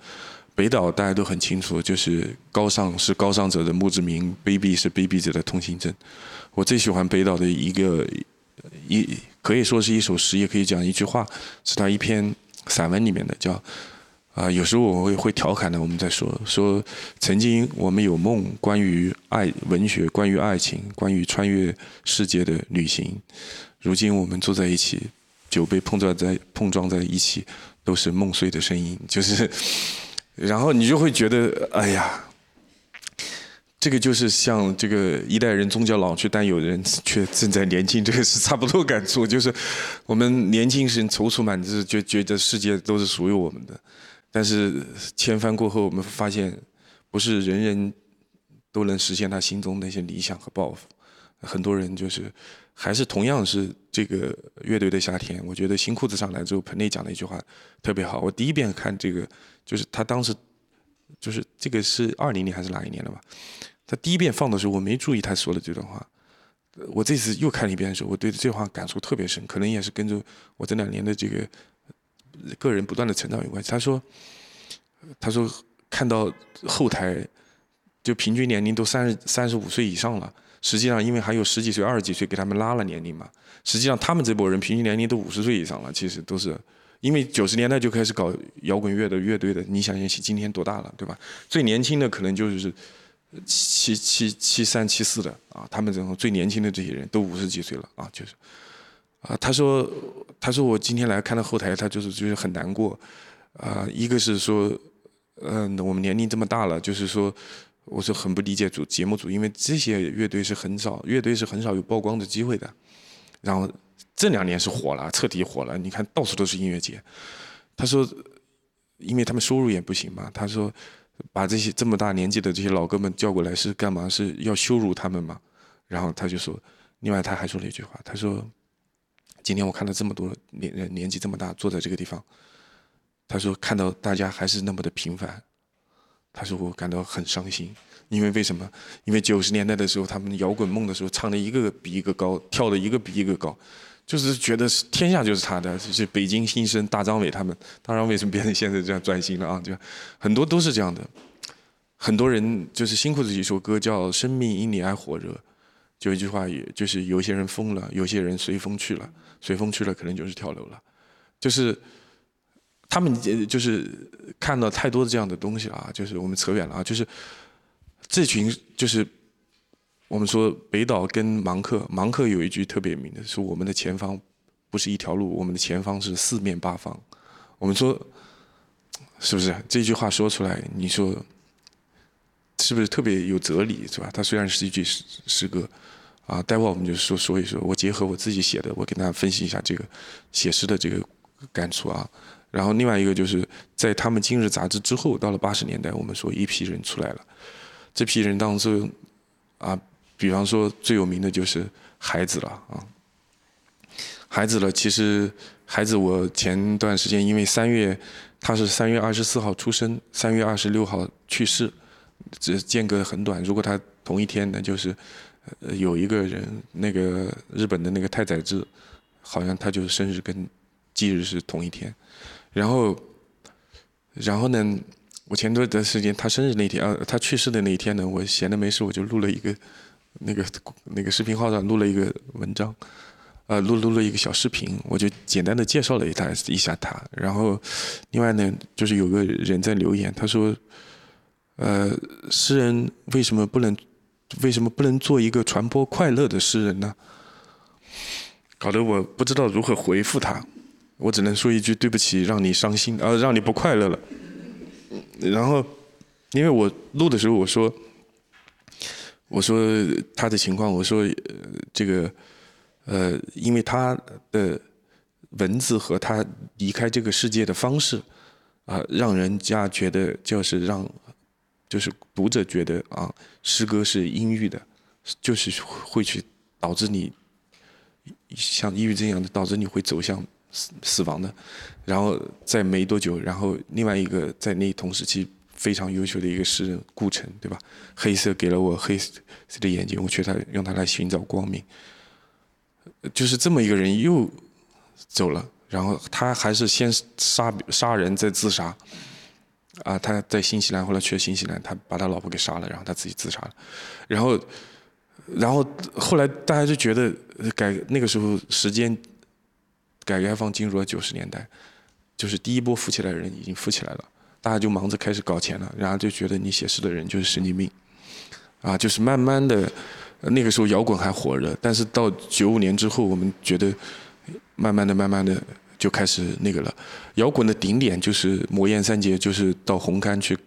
北岛大家都很清楚，就是高尚是高尚者的墓志铭，卑鄙是卑鄙者的通行证。我最喜欢北岛的一个一。可以说是一首诗，也可以讲一句话，是他一篇散文里面的，叫啊，有时候我会会调侃的，我们在说说，曾经我们有梦，关于爱文学，关于爱情，关于穿越世界的旅行，如今我们坐在一起，酒杯碰撞在碰撞在一起，都是梦碎的声音，就是，然后你就会觉得，哎呀。这个就是像这个一代人终将老去，但有人却正在年轻，这个是差不多感触。就是我们年轻时踌躇满志，就觉得世界都是属于我们的，但是千帆过后，我们发现不是人人都能实现他心中那些理想和抱负。很多人就是还是同样是这个乐队的夏天。我觉得新裤子上来之后，彭磊讲的一句话特别好。我第一遍看这个，就是他当时就是这个是二零年还是哪一年了吧？他第一遍放的时候，我没注意他说的这段话。我这次又看了一遍的时候，我对这话感触特别深，可能也是跟着我这两年的这个个人不断的成长有关系。他说：“他说看到后台就平均年龄都三十三十五岁以上了，实际上因为还有十几岁、二十几岁给他们拉了年龄嘛。实际上他们这波人平均年龄都五十岁以上了，其实都是因为九十年代就开始搞摇滚乐的乐队的。你想想，今天多大了，对吧？最年轻的可能就是。”七七七三七四的啊，他们这种最年轻的这些人都五十几岁了啊，就是啊，他说他说我今天来看到后台，他就是就是很难过啊，一个是说嗯，我们年龄这么大了，就是说我是很不理解组节目组，因为这些乐队是很少乐队是很少有曝光的机会的，然后这两年是火了，彻底火了，你看到处都是音乐节。他说，因为他们收入也不行嘛，他说。把这些这么大年纪的这些老哥们叫过来是干嘛？是要羞辱他们吗？然后他就说，另外他还说了一句话，他说：“今天我看到这么多年年纪这么大坐在这个地方，他说看到大家还是那么的平凡，他说我感到很伤心，因为为什么？因为九十年代的时候，他们摇滚梦的时候唱的一个比一个高，跳的一个比一个高。”就是觉得是天下就是他的，就是北京新生大张伟他们，当然为什么变成现在这样转型了啊？就很多都是这样的，很多人就是辛苦的一首歌叫《生命因你而火热》，就一句话，也就是有些人疯了，有些人随风去了，随风去了可能就是跳楼了，就是他们就是看到太多的这样的东西了啊，就是我们扯远了啊，就是这群就是。我们说北岛跟芒克，芒克有一句特别有名的，说我们的前方不是一条路，我们的前方是四面八方。我们说是不是这句话说出来，你说是不是特别有哲理，是吧？它虽然是一句诗诗歌，啊，待会儿我们就说说一说，我结合我自己写的，我跟大家分析一下这个写诗的这个感触啊。然后另外一个就是在他们《今日》杂志之后，到了八十年代，我们说一批人出来了，这批人当中啊。比方说最有名的就是孩子了啊，孩子了。其实孩子，我前段时间因为三月他是三月二十四号出生，三月二十六号去世，这间隔很短。如果他同一天，那就是有一个人，那个日本的那个太宰治，好像他就是生日跟忌日是同一天。然后，然后呢，我前段的时间他生日那天，呃，他去世的那一天呢，我闲的没事，我就录了一个那个那个视频号上录了一个文章。呃，录录了一个小视频，我就简单的介绍了一他一下他。然后，另外呢，就是有个人在留言，他说：“呃，诗人为什么不能，为什么不能做一个传播快乐的诗人呢？”搞得我不知道如何回复他，我只能说一句对不起，让你伤心，呃，让你不快乐了。然后，因为我录的时候我说，我说他的情况，我说这个。呃，因为他的文字和他离开这个世界的方式，啊，让人家觉得就是让，就是读者觉得啊，诗歌是阴郁的，就是会去导致你像抑郁症一样的，导致你会走向死死亡的。然后在没多久，然后另外一个在那同时期非常优秀的一个诗人顾城，对吧？黑色给了我黑色的眼睛，我却他用它来寻找光明。就是这么一个人又走了，然后他还是先杀杀人再自杀，啊，他在新西兰后来去了新西兰，他把他老婆给杀了，然后他自己自杀了，然后，然后后来大家就觉得改那个时候时间，改革开放进入了九十年代，就是第一波富起来的人已经富起来了，大家就忙着开始搞钱了，然后就觉得你写诗的人就是神经病，啊，就是慢慢的。那个时候摇滚还火热，但是到九五年之后，我们觉得慢慢的、慢慢的就开始那个了。摇滚的顶点就是魔岩三杰，就是到红磡去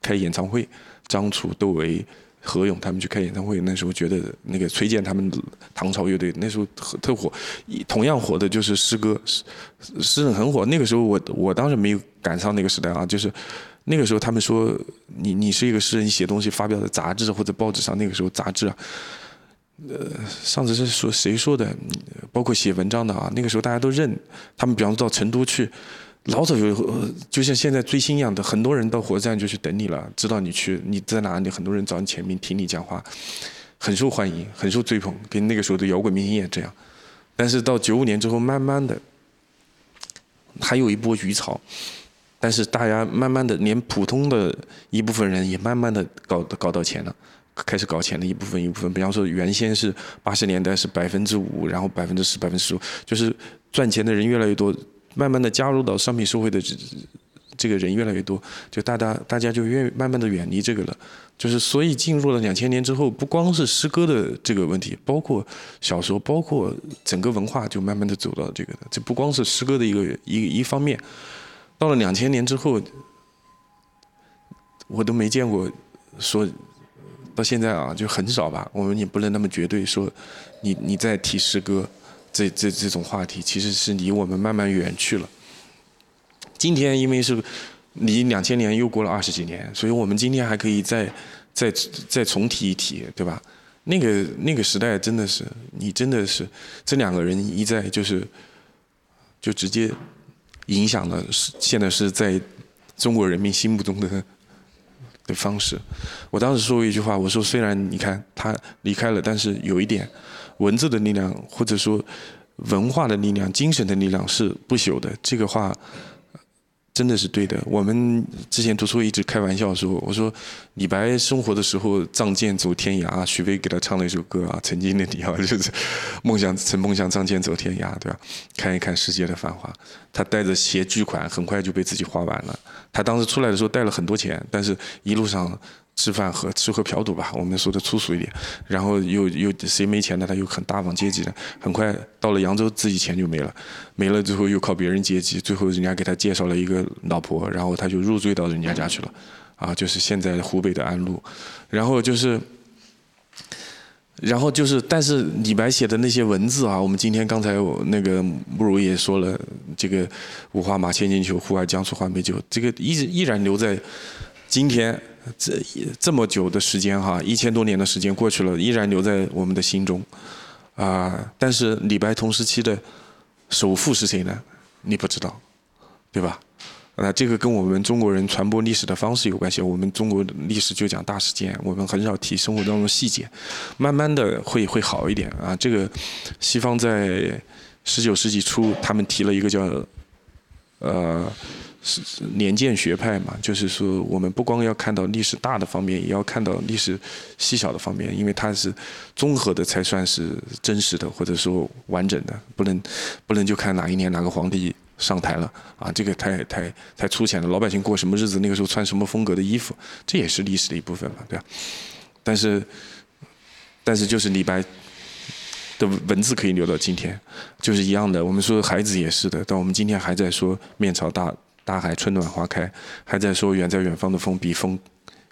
开演唱会，张楚、窦唯、何勇他们去开演唱会。那时候觉得那个崔健他们唐朝乐队那时候特火，同样火的就是诗歌，诗诗人很火。那个时候我我当时没有赶上那个时代啊，就是。那个时候他们说你你是一个诗人，写东西发表在杂志或者报纸上。那个时候杂志啊，呃，上次是说谁说的？包括写文章的啊，那个时候大家都认。他们比方说到成都去，老早有，就像现在追星一样的，很多人到火车站就去等你了，知道你去你在哪里，很多人找你签名，听你讲话，很受欢迎，很受追捧。跟那个时候的摇滚明星也这样。但是到九五年之后，慢慢的，还有一波余潮。但是大家慢慢的，连普通的一部分人也慢慢的搞搞到钱了，开始搞钱的一部分一部分。比方说，原先是八十年代是百分之五，然后百分之十、百分之十五，就是赚钱的人越来越多，慢慢的加入到商品社会的这这个人越来越多，就大家大家就越慢慢的远离这个了。就是所以进入了两千年之后，不光是诗歌的这个问题，包括小说，包括整个文化就慢慢的走到这个的，这不光是诗歌的一个一一方面。到了两千年之后，我都没见过说，到现在啊就很少吧。我们也不能那么绝对说，你你在提诗歌这这这种话题，其实是离我们慢慢远去了。今天因为是离两千年又过了二十几年，所以我们今天还可以再再再重提一提，对吧？那个那个时代真的是，你真的是这两个人一在就是就直接。影响了是现在是在中国人民心目中的方式。我当时说过一句话，我说虽然你看他离开了，但是有一点文字的力量，或者说文化的力量、精神的力量是不朽的。这个话。真的是对的。我们之前读书一直开玩笑说：“我说李白生活的时候仗剑走天涯，许巍给他唱了一首歌啊，曾经的你啊，就是梦想曾梦想仗剑走天涯，对吧？看一看世界的繁华。他带着携巨款，很快就被自己花完了。他当时出来的时候带了很多钱，但是一路上。”吃饭和吃喝嫖赌吧，我们说的粗俗一点，然后又又谁没钱呢，他又很大方阶级的，很快到了扬州，自己钱就没了，没了之后又靠别人接济，最后人家给他介绍了一个老婆，然后他就入赘到人家家去了，啊，就是现在湖北的安陆，然后就是，然后就是，但是李白写的那些文字啊，我们今天刚才那个慕如也说了，这个五花马千金裘，呼儿将出换美酒，这个依依然留在今天。这这么久的时间哈，一千多年的时间过去了，依然留在我们的心中，啊！但是李白同时期的首富是谁呢？你不知道，对吧？那这个跟我们中国人传播历史的方式有关系。我们中国历史就讲大事件，我们很少提生活当中细节，慢慢的会会好一点啊。这个西方在十九世纪初，他们提了一个叫呃是年鉴学派嘛，就是说我们不光要看到历史大的方面，也要看到历史细小的方面，因为它是综合的才算是真实的或者说完整的，不能不能就看哪一年哪个皇帝。上台了啊！这个太太太粗浅了。老百姓过什么日子，那个时候穿什么风格的衣服，这也是历史的一部分嘛，对吧？但是，但是就是李白的文字可以留到今天，就是一样的。我们说孩子也是的，但我们今天还在说面朝大大海，春暖花开，还在说远在远方的风比风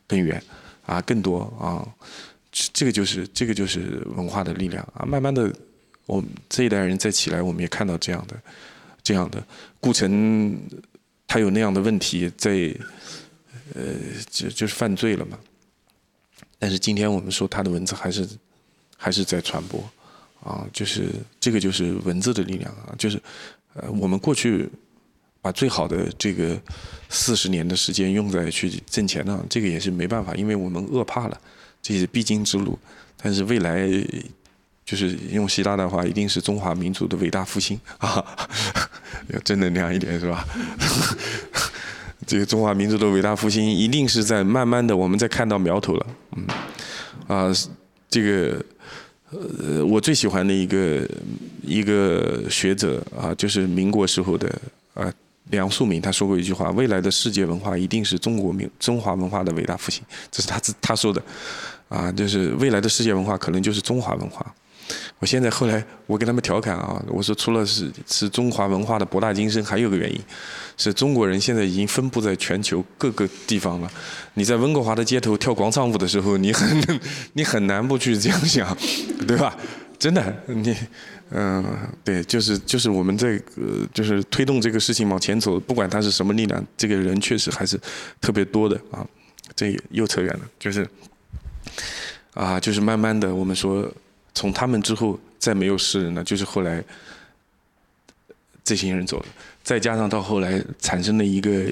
更远啊，更多啊。这个就是这个就是文化的力量啊。慢慢的，我们这一代人再起来，我们也看到这样的。这样的顾城，他有那样的问题，在呃，就就是犯罪了嘛。但是今天我们说他的文字还是还是在传播，啊，就是这个就是文字的力量啊，就是呃，我们过去把最好的这个四十年的时间用在去挣钱上，这个也是没办法，因为我们饿怕了，这是必经之路。但是未来。就是用希腊的话，一定是中华民族的伟大复兴啊，要正能量一点是吧？这个中华民族的伟大复兴，一定是在慢慢的，我们在看到苗头了，嗯，啊，这个呃，我最喜欢的一个一个学者啊，就是民国时候的梁漱溟，他说过一句话：未来的世界文化一定是中国民中华文化的伟大复兴，这是他自他说的，啊，就是未来的世界文化可能就是中华文化。我现在后来我跟他们调侃啊，我说除了是是中华文化的博大精深，还有个原因，是中国人现在已经分布在全球各个地方了。你在温哥华的街头跳广场舞的时候，你很你很难不去这样想，对吧？真的，你嗯，对，就是就是我们在呃，就是推动这个事情往前走，不管他是什么力量，这个人确实还是特别多的啊。这又扯远了，就是啊，就是慢慢的，我们说。从他们之后再没有诗人了，就是后来这些人走了，再加上到后来产生了一个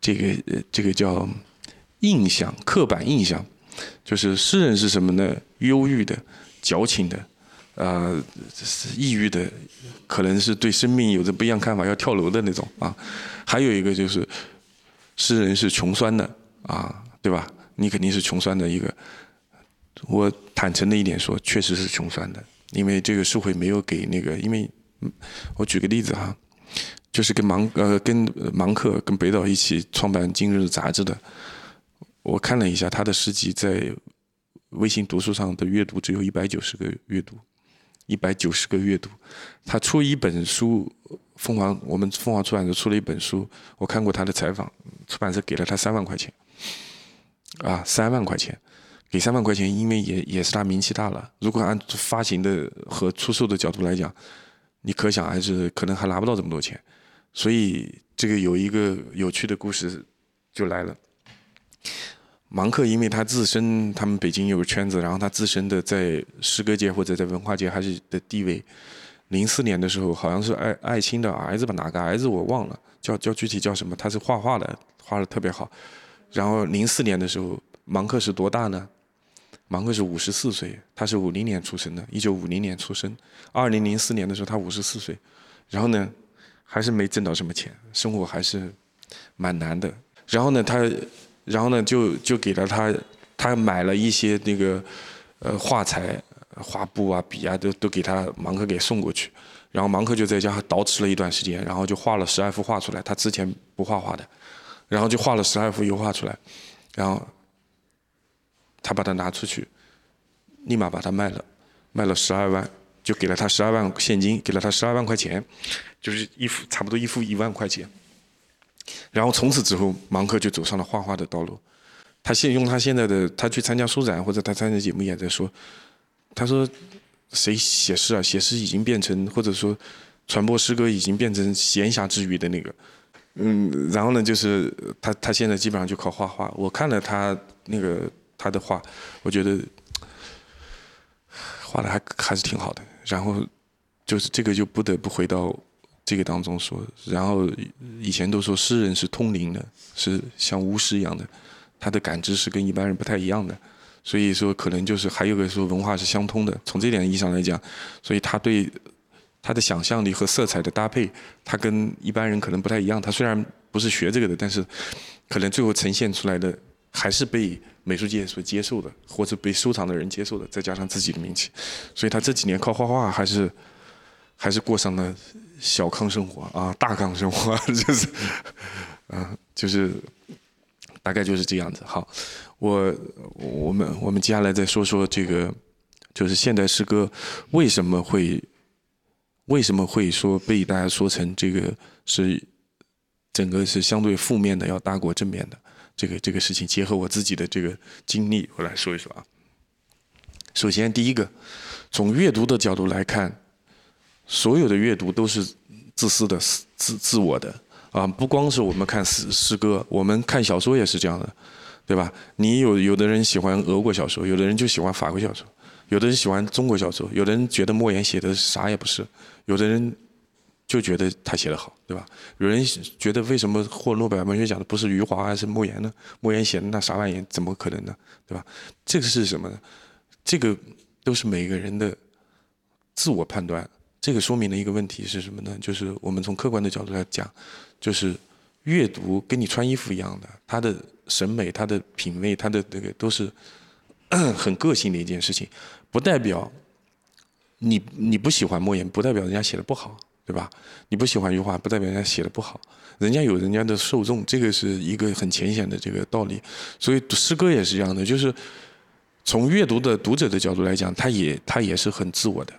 这个这个叫印象，刻板印象，就是诗人是什么呢？忧郁的、矫情的、呃抑郁的，可能是对生命有着不一样看法，要跳楼的那种啊。还有一个就是诗人是穷酸的啊，对吧？你肯定是穷酸的一个。我坦诚的一点说，确实是穷酸的，因为这个社会没有给那个，因为，我举个例子哈，就是跟芒呃跟芒克跟北岛一起创办《今日》杂志的，我看了一下他的诗集在微信读书上的阅读只有一百九十个阅读，一百九十个阅读，他出一本书，凤凰我们凤凰出版社出了一本书，我看过他的采访，出版社给了他三万块钱，啊三万块钱。给三万块钱，因为也也是他名气大了。如果按发行的和出售的角度来讲，你可想还是可能还拿不到这么多钱。所以这个有一个有趣的故事就来了。芒克因为他自身，他们北京有个圈子，然后他自身的在诗歌界或者在文化界还是的地位。零四年的时候，好像是艾艾青的儿子吧，哪个儿子我忘了，叫叫具体叫什么？他是画画的，画的特别好。然后零四年的时候，芒克是多大呢？芒克是五十四岁，他是五零年出生的，一九五零年出生。二零零四年的时候，他五十四岁，然后呢，还是没挣到什么钱，生活还是蛮难的。然后呢，他，然后呢，就就给了他，他买了一些那个呃画材、画布啊、笔啊，都都给他芒克给送过去。然后芒克就在家捯饬了一段时间，然后就画了十二幅画出来。他之前不画画的，然后就画了十二幅油画出来，然后。他把它拿出去，立马把它卖了，卖了十二万，就给了他十二万现金，给了他十二万块钱，就是一幅差不多一幅一万块钱。然后从此之后，芒克就走上了画画的道路。他现用他现在的，他去参加书展或者他参加节目也在说，他说谁写诗啊？写诗已经变成或者说传播诗歌已经变成闲暇之余的那个，嗯，然后呢，就是他他现在基本上就靠画画。我看了他那个。他的画，我觉得画的还还是挺好的。然后就是这个就不得不回到这个当中说，然后以前都说诗人是通灵的，是像巫师一样的，他的感知是跟一般人不太一样的，所以说可能就是还有个说文化是相通的，从这点意义上来讲，所以他对他的想象力和色彩的搭配，他跟一般人可能不太一样。他虽然不是学这个的，但是可能最后呈现出来的还是被美术界所接受的，或者被收藏的人接受的，再加上自己的名气，所以他这几年靠画画还是还是过上了。小康生活啊，大康生活 就是，嗯，就是大概就是这样子。好，我我们我们接下来再说说这个，就是现代诗歌为什么会为什么会说被大家说成这个是整个是相对负面的，要大过正面的这个这个事情，结合我自己的这个经历，我来说一说啊。首先，第一个，从阅读的角度来看。所有的阅读都是自私的、自自我的啊！不光是我们看诗诗歌，我们看小说也是这样的，对吧？你有有的人喜欢俄国小说，有的人就喜欢法国小说，有的人喜欢中国小说，有的人觉得莫言写的啥也不是，有的人就觉得他写的好，对吧？有人觉得为什么获诺贝尔文学奖的不是余华而是莫言呢？莫言写的那啥玩意怎么可能呢？对吧？这个是什么呢？这个都是每个人的自我判断。这个说明的一个问题是什么呢？就是我们从客观的角度来讲，就是阅读跟你穿衣服一样的，他的审美、他的品味、他的这个都是很个性的一件事情，不代表你你不喜欢莫言，不代表人家写的不好，对吧？你不喜欢余华，不代表人家写的不好，人家有人家的受众，这个是一个很浅显的这个道理。所以诗歌也是一样的，就是从阅读的读者的角度来讲，他也他也是很自我的。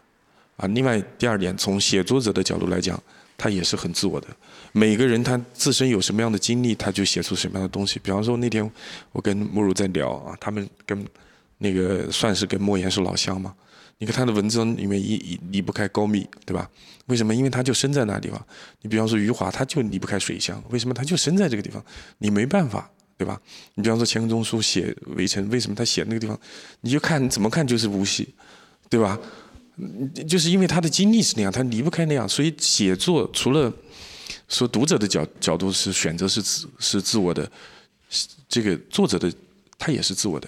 啊，另外第二点，从写作者的角度来讲，他也是很自我的。每个人他自身有什么样的经历，他就写出什么样的东西。比方说那天我跟慕如在聊啊，他们跟那个算是跟莫言是老乡嘛。你看他的文章里面一一离不开高密，对吧？为什么？因为他就生在那地方。你比方说余华，他就离不开水乡，为什么？他就生在这个地方，你没办法，对吧？你比方说钱钟书写围城，为什么他写那个地方？你就看怎么看就是无锡，对吧？就是因为他的经历是那样，他离不开那样，所以写作除了说读者的角角度是选择是自是自我的，这个作者的他也是自我的，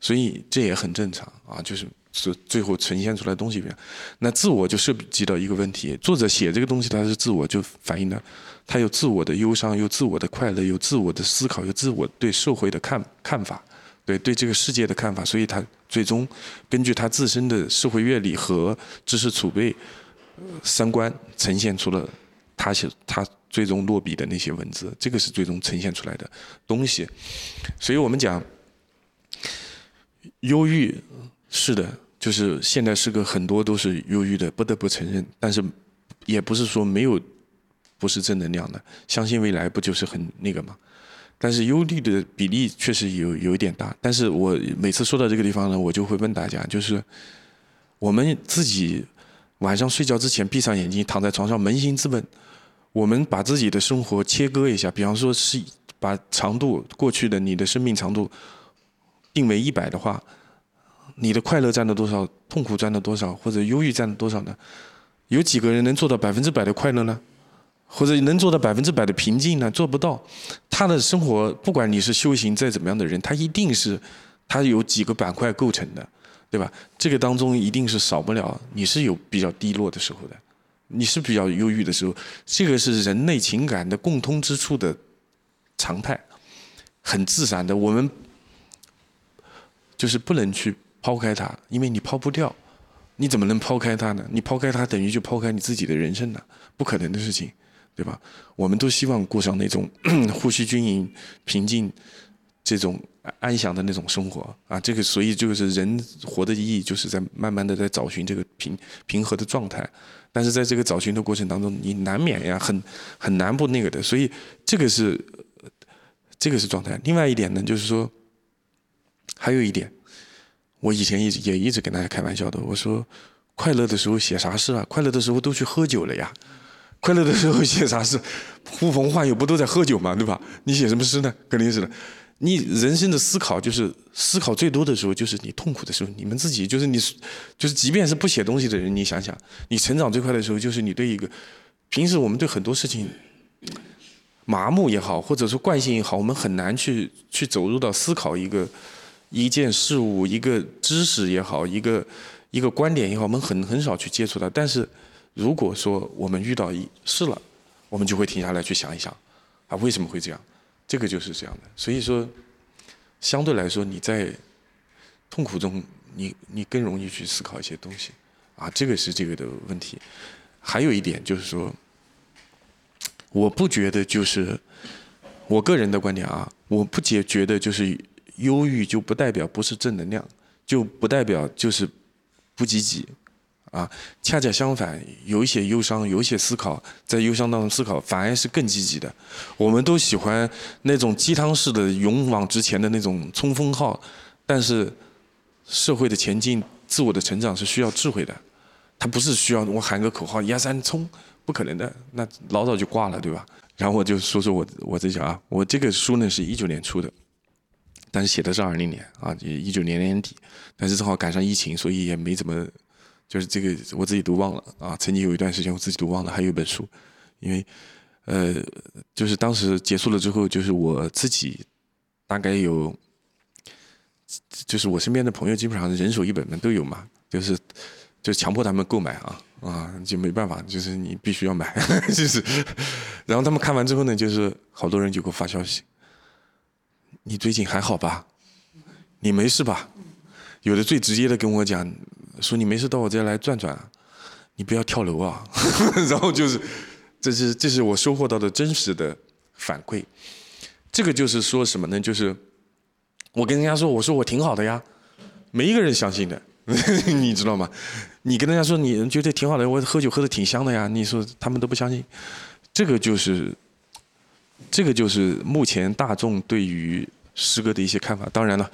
所以这也很正常啊，就是是最后呈现出来东西边，那自我就涉及到一个问题，作者写这个东西他是自我就反映的，他有自我的忧伤，有自我的快乐，有自我的思考，有自我对社会的看看法。对对这个世界的看法，所以他最终根据他自身的社会阅历和知识储备、三观，呈现出了他写他最终落笔的那些文字，这个是最终呈现出来的东西。所以我们讲，忧郁是的，就是现代诗歌很多都是忧郁的，不得不承认。但是也不是说没有不是正能量的，相信未来不就是很那个吗？但是忧虑的比例确实有有一点大，但是我每次说到这个地方呢，我就会问大家，就是我们自己晚上睡觉之前闭上眼睛，躺在床上扪心自问，我们把自己的生活切割一下，比方说是把长度过去的你的生命长度定为一百的话，你的快乐占了多少，痛苦占了多少，或者忧郁占了多少呢？有几个人能做到百分之百的快乐呢？或者能做到百分之百的平静呢？做不到。他的生活，不管你是修行再怎么样的人，他一定是，他有几个板块构成的，对吧？这个当中一定是少不了，你是有比较低落的时候的，你是比较忧郁的时候，这个是人类情感的共通之处的常态，很自然的。我们就是不能去抛开它，因为你抛不掉，你怎么能抛开它呢？你抛开它，等于就抛开你自己的人生了，不可能的事情。对吧？我们都希望过上那种 呼吸均匀、平静、这种安详的那种生活啊！这个，所以就是人活的意义，就是在慢慢的在找寻这个平平和的状态。但是在这个找寻的过程当中，你难免呀，很很难不那个的。所以这个是这个是状态。另外一点呢，就是说，还有一点，我以前一直也一直跟大家开玩笑的，我说，快乐的时候写啥诗啊？快乐的时候都去喝酒了呀。快乐的时候写啥诗？呼朋唤友不都在喝酒吗？对吧？你写什么诗呢？肯定是的。你人生的思考就是思考最多的时候，就是你痛苦的时候。你们自己就是你，就是即便是不写东西的人，你想想，你成长最快的时候，就是你对一个平时我们对很多事情麻木也好，或者说惯性也好，我们很难去去走入到思考一个一件事物、一个知识也好，一个一个观点也好，我们很很少去接触它。但是如果说我们遇到一事了，我们就会停下来去想一想，啊，为什么会这样？这个就是这样的。所以说，相对来说，你在痛苦中，你你更容易去思考一些东西，啊，这个是这个的问题。还有一点就是说。我不觉得就是我个人的观点啊，我不觉觉得就是忧郁就不代表不是正能量，就不代表就是不积极啊。恰恰相反，有一些忧伤，有一些思考，在忧伤当中思考，反而是更积极的。我们都喜欢那种鸡汤式的勇往直前的那种冲锋号，但是社会的前进、自我的成长是需要智慧的，它不是需要我喊个口号一二三冲。不可能的，那老早就挂了，对吧？然后我就说说我我这讲啊，我这个书呢是一九年出的，但是写的是二零年啊，一九年年底，但是正好赶上疫情，所以也没怎么，就是这个我自己都忘了啊。曾经有一段时间我自己都忘了，还有一本书，因为呃，就是当时结束了之后，就是我自己大概有，就是我身边的朋友基本上人手一本本都有嘛，就是就强迫他们购买啊。啊，就没办法，就是你必须要买，就是。然后他们看完之后呢，就是好多人就给我发消息：“你最近还好吧？你没事吧？”有的最直接的跟我讲说：“你没事到我这来转转，你不要跳楼啊。”然后就是，这是这是我收获到的真实的反馈。这个就是说什么呢？就是我跟人家说，我说我挺好的呀，没一个人相信的。你知道吗？你跟人家说你觉得挺好的，我喝酒喝的挺香的呀。你说他们都不相信，这个就是，这个就是目前大众对于诗歌的一些看法。当然了，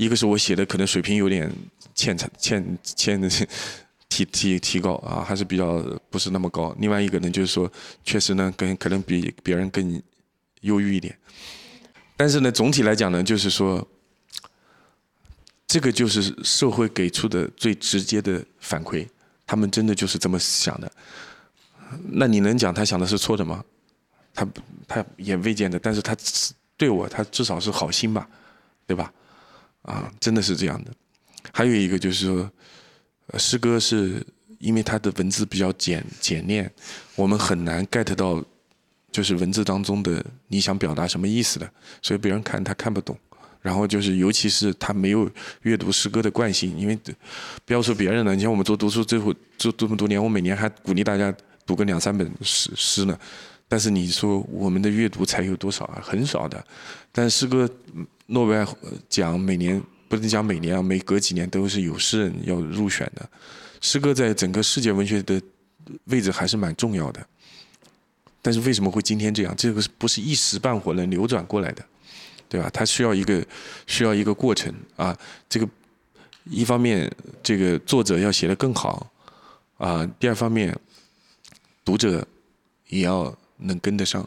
一个是我写的可能水平有点欠欠欠 提提提高啊，还是比较不是那么高。另外一个呢，就是说确实呢，跟可能比别人更忧郁一点。但是呢，总体来讲呢，就是说。这个就是社会给出的最直接的反馈，他们真的就是这么想的。那你能讲他想的是错的吗？他他也未见得，但是他对我，他至少是好心吧，对吧？啊，真的是这样的。还有一个就是说，诗歌是因为它的文字比较简简练，我们很难 get 到，就是文字当中的你想表达什么意思的，所以别人看他看不懂。然后就是，尤其是他没有阅读诗歌的惯性，因为不要说别人了，你像我们做读书，这会做这么多年，我每年还鼓励大家读个两三本诗诗呢。但是你说我们的阅读才有多少啊？很少的。但诗歌诺贝尔奖每年不能讲每年啊，每隔几年都是有诗人要入选的。诗歌在整个世界文学的位置还是蛮重要的。但是为什么会今天这样？这个不是一时半会能扭转过来的？对吧？它需要一个需要一个过程啊。这个一方面，这个作者要写得更好啊；第二方面，读者也要能跟得上。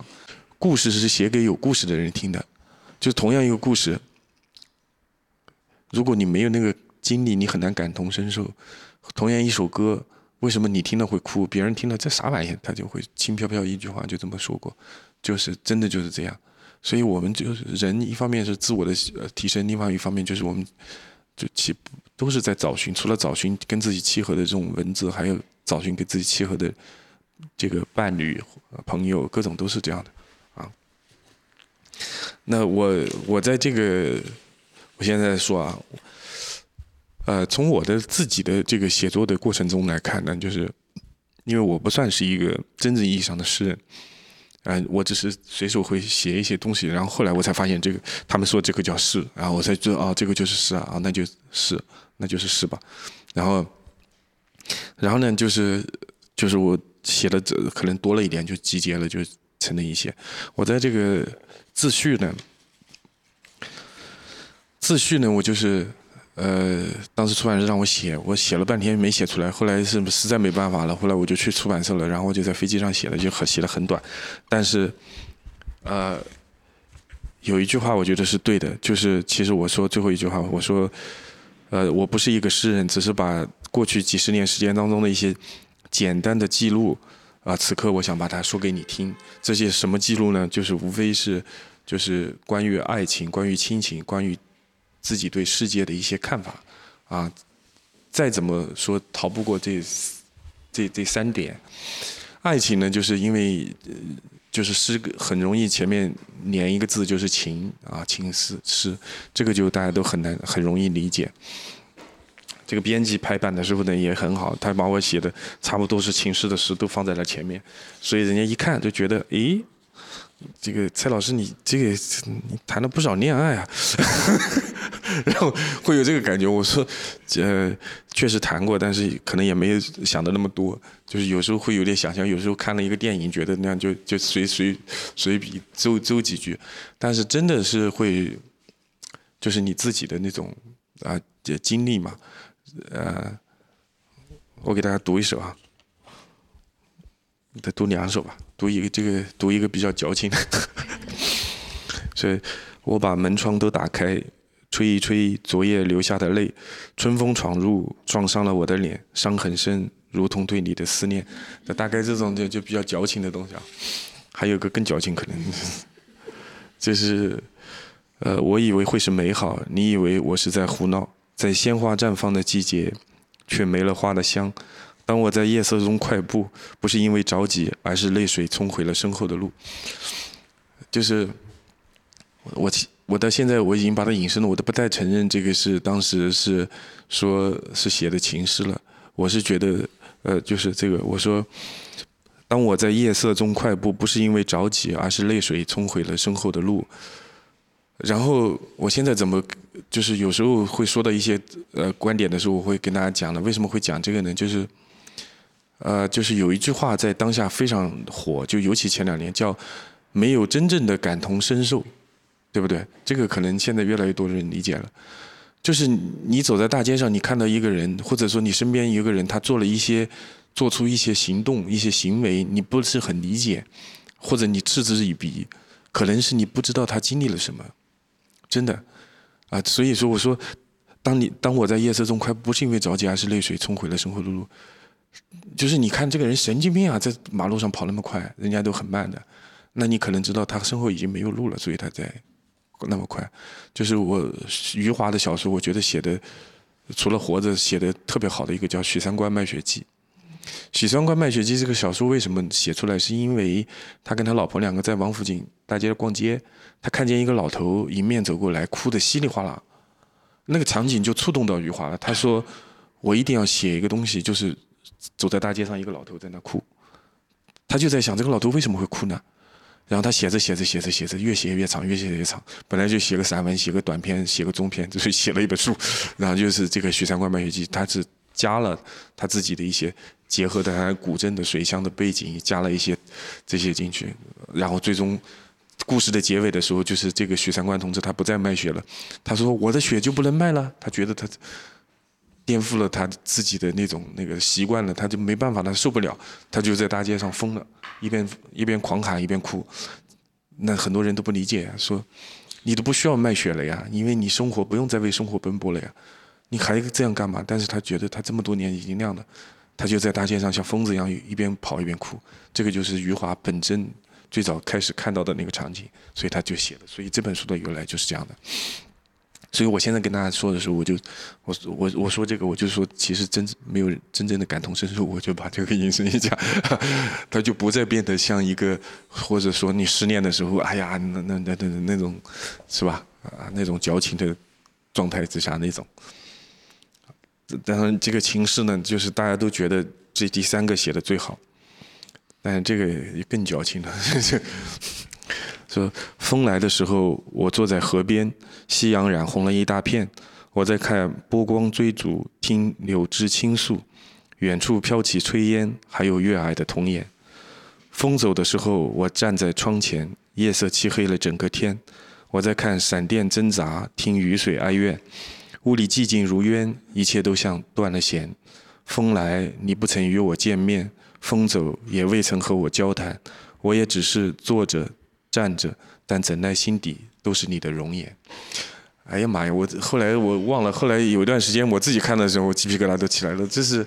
故事是写给有故事的人听的，就同样一个故事，如果你没有那个经历，你很难感同身受。同样一首歌，为什么你听了会哭，别人听了这啥玩意，他就会轻飘飘一句话就这么说过，就是真的就是这样。所以我们就是人，一方面是自我的提升，另外一方面就是我们就其都是在找寻，除了找寻跟自己契合的这种文字，还有找寻跟自己契合的这个伴侣、朋友，各种都是这样的啊。那我我在这个我现在说啊，呃，从我的自己的这个写作的过程中来看呢，就是因为我不算是一个真正意义上的诗人。嗯，我只是随手会写一些东西，然后后来我才发现这个，他们说这个叫诗，然后我才知道啊，这个就是诗啊，啊，那就是那就是诗吧。然后，然后呢，就是就是我写的这可能多了一点，就集结了，就成了一些。我在这个自序呢，自序呢，我就是。呃，当时出版社让我写，我写了半天没写出来。后来是实在没办法了，后来我就去出版社了，然后我就在飞机上写了，就很写的很短。但是，呃，有一句话我觉得是对的，就是其实我说最后一句话，我说，呃，我不是一个诗人，只是把过去几十年时间当中的一些简单的记录，啊，此刻我想把它说给你听。这些什么记录呢？就是无非是，就是关于爱情、关于亲情、关于自己对世界的一些看法。啊，再怎么说逃不过这这这三点。爱情呢，就是因为就是诗很容易前面连一个字就是情啊，情诗诗，这个就大家都很难很容易理解。这个编辑排版的时候呢也很好，他把我写的差不多是情诗的诗都放在了前面，所以人家一看就觉得，诶，这个蔡老师你这个你谈了不少恋爱啊，然后会有这个感觉。我说，呃，确实谈过，但是可能也没有想的那么多，就是有时候会有点想象，有时候看了一个电影，觉得那样就就随随随笔诌诌几句，但是真的是会，就是你自己的那种啊经历嘛。呃，我给大家读一首啊，再读两首吧，读一个这个，读一个比较矫情的。所以我把门窗都打开，吹一吹昨夜流下的泪，春风闯入，撞伤了我的脸，伤很深，如同对你的思念。那大概这种就就比较矫情的东西啊。还有个更矫情，可能 就是呃，我以为会是美好，你以为我是在胡闹。在鲜花绽放的季节，却没了花的香。当我在夜色中快步，不是因为着急，而是泪水冲毁了身后的路。就是我，我到现在我已经把它隐身了，我都不再承认这个是当时是说是写的情诗了。我是觉得，呃，就是这个，我说，当我在夜色中快步，不是因为着急，而是泪水冲毁了身后的路。然后我现在怎么就是有时候会说到一些呃观点的时候，我会跟大家讲的。为什么会讲这个呢？就是呃，就是有一句话在当下非常火，就尤其前两年叫“没有真正的感同身受”，对不对？这个可能现在越来越多人理解了。就是你走在大街上，你看到一个人，或者说你身边一个人，他做了一些做出一些行动、一些行为，你不是很理解，或者你嗤之以鼻，可能是你不知道他经历了什么。真的，啊，所以说我说，当你当我在夜色中快，不是因为着急，而是泪水冲毁了生活的路。就是你看这个人神经病啊，在马路上跑那么快，人家都很慢的，那你可能知道他身后已经没有路了，所以他在那么快。就是我余华的小说，我觉得写的除了活着写的特别好的一个叫《许三观卖血记》。《许三观卖血记》这个小说为什么写出来？是因为他跟他老婆两个在王府井大街逛街，他看见一个老头迎面走过来，哭得稀里哗啦，那个场景就触动到余华了。他说：“我一定要写一个东西，就是走在大街上，一个老头在那哭。”他就在想，这个老头为什么会哭呢？然后他写着写着写着写着，越写越长，越写越长。本来就写个散文，写个短篇，写个中篇，就是写了一本书。然后就是这个《许三观卖血记》，他是。加了他自己的一些结合的古镇的水乡的背景，加了一些这些进去，然后最终故事的结尾的时候，就是这个许三观同志他不再卖血了，他说我的血就不能卖了，他觉得他颠覆了他自己的那种那个习惯了，他就没办法，他受不了，他就在大街上疯了，一边一边狂喊一边哭，那很多人都不理解，说你都不需要卖血了呀，因为你生活不用再为生活奔波了呀。你还这样干嘛？但是他觉得他这么多年已经那样了，他就在大街上像疯子一样一边跑一边哭。这个就是余华本真最早开始看到的那个场景，所以他就写了。所以这本书的由来就是这样的。所以我现在跟大家说的时候，我就我我我说这个，我就说其实真没有真正的感同身受，我就把这个引申一下，他就不再变得像一个，或者说你失恋的时候，哎呀，那那那那那种是吧？啊，那种矫情的状态之下那种。当然，这个情诗呢，就是大家都觉得这第三个写的最好，但这个更矫情了。说风来的时候，我坐在河边，夕阳染红了一大片。我在看波光追逐，听柳枝倾诉，远处飘起炊烟，还有悦耳的童言。风走的时候，我站在窗前，夜色漆黑了整个天。我在看闪电挣扎，听雨水哀怨。屋里寂静如渊，一切都像断了弦。风来，你不曾与我见面；风走，也未曾和我交谈。我也只是坐着、站着，但怎奈心底都是你的容颜。哎呀妈呀！我后来我忘了，后来有一段时间我自己看的时候，我鸡皮疙瘩都起来了。这是，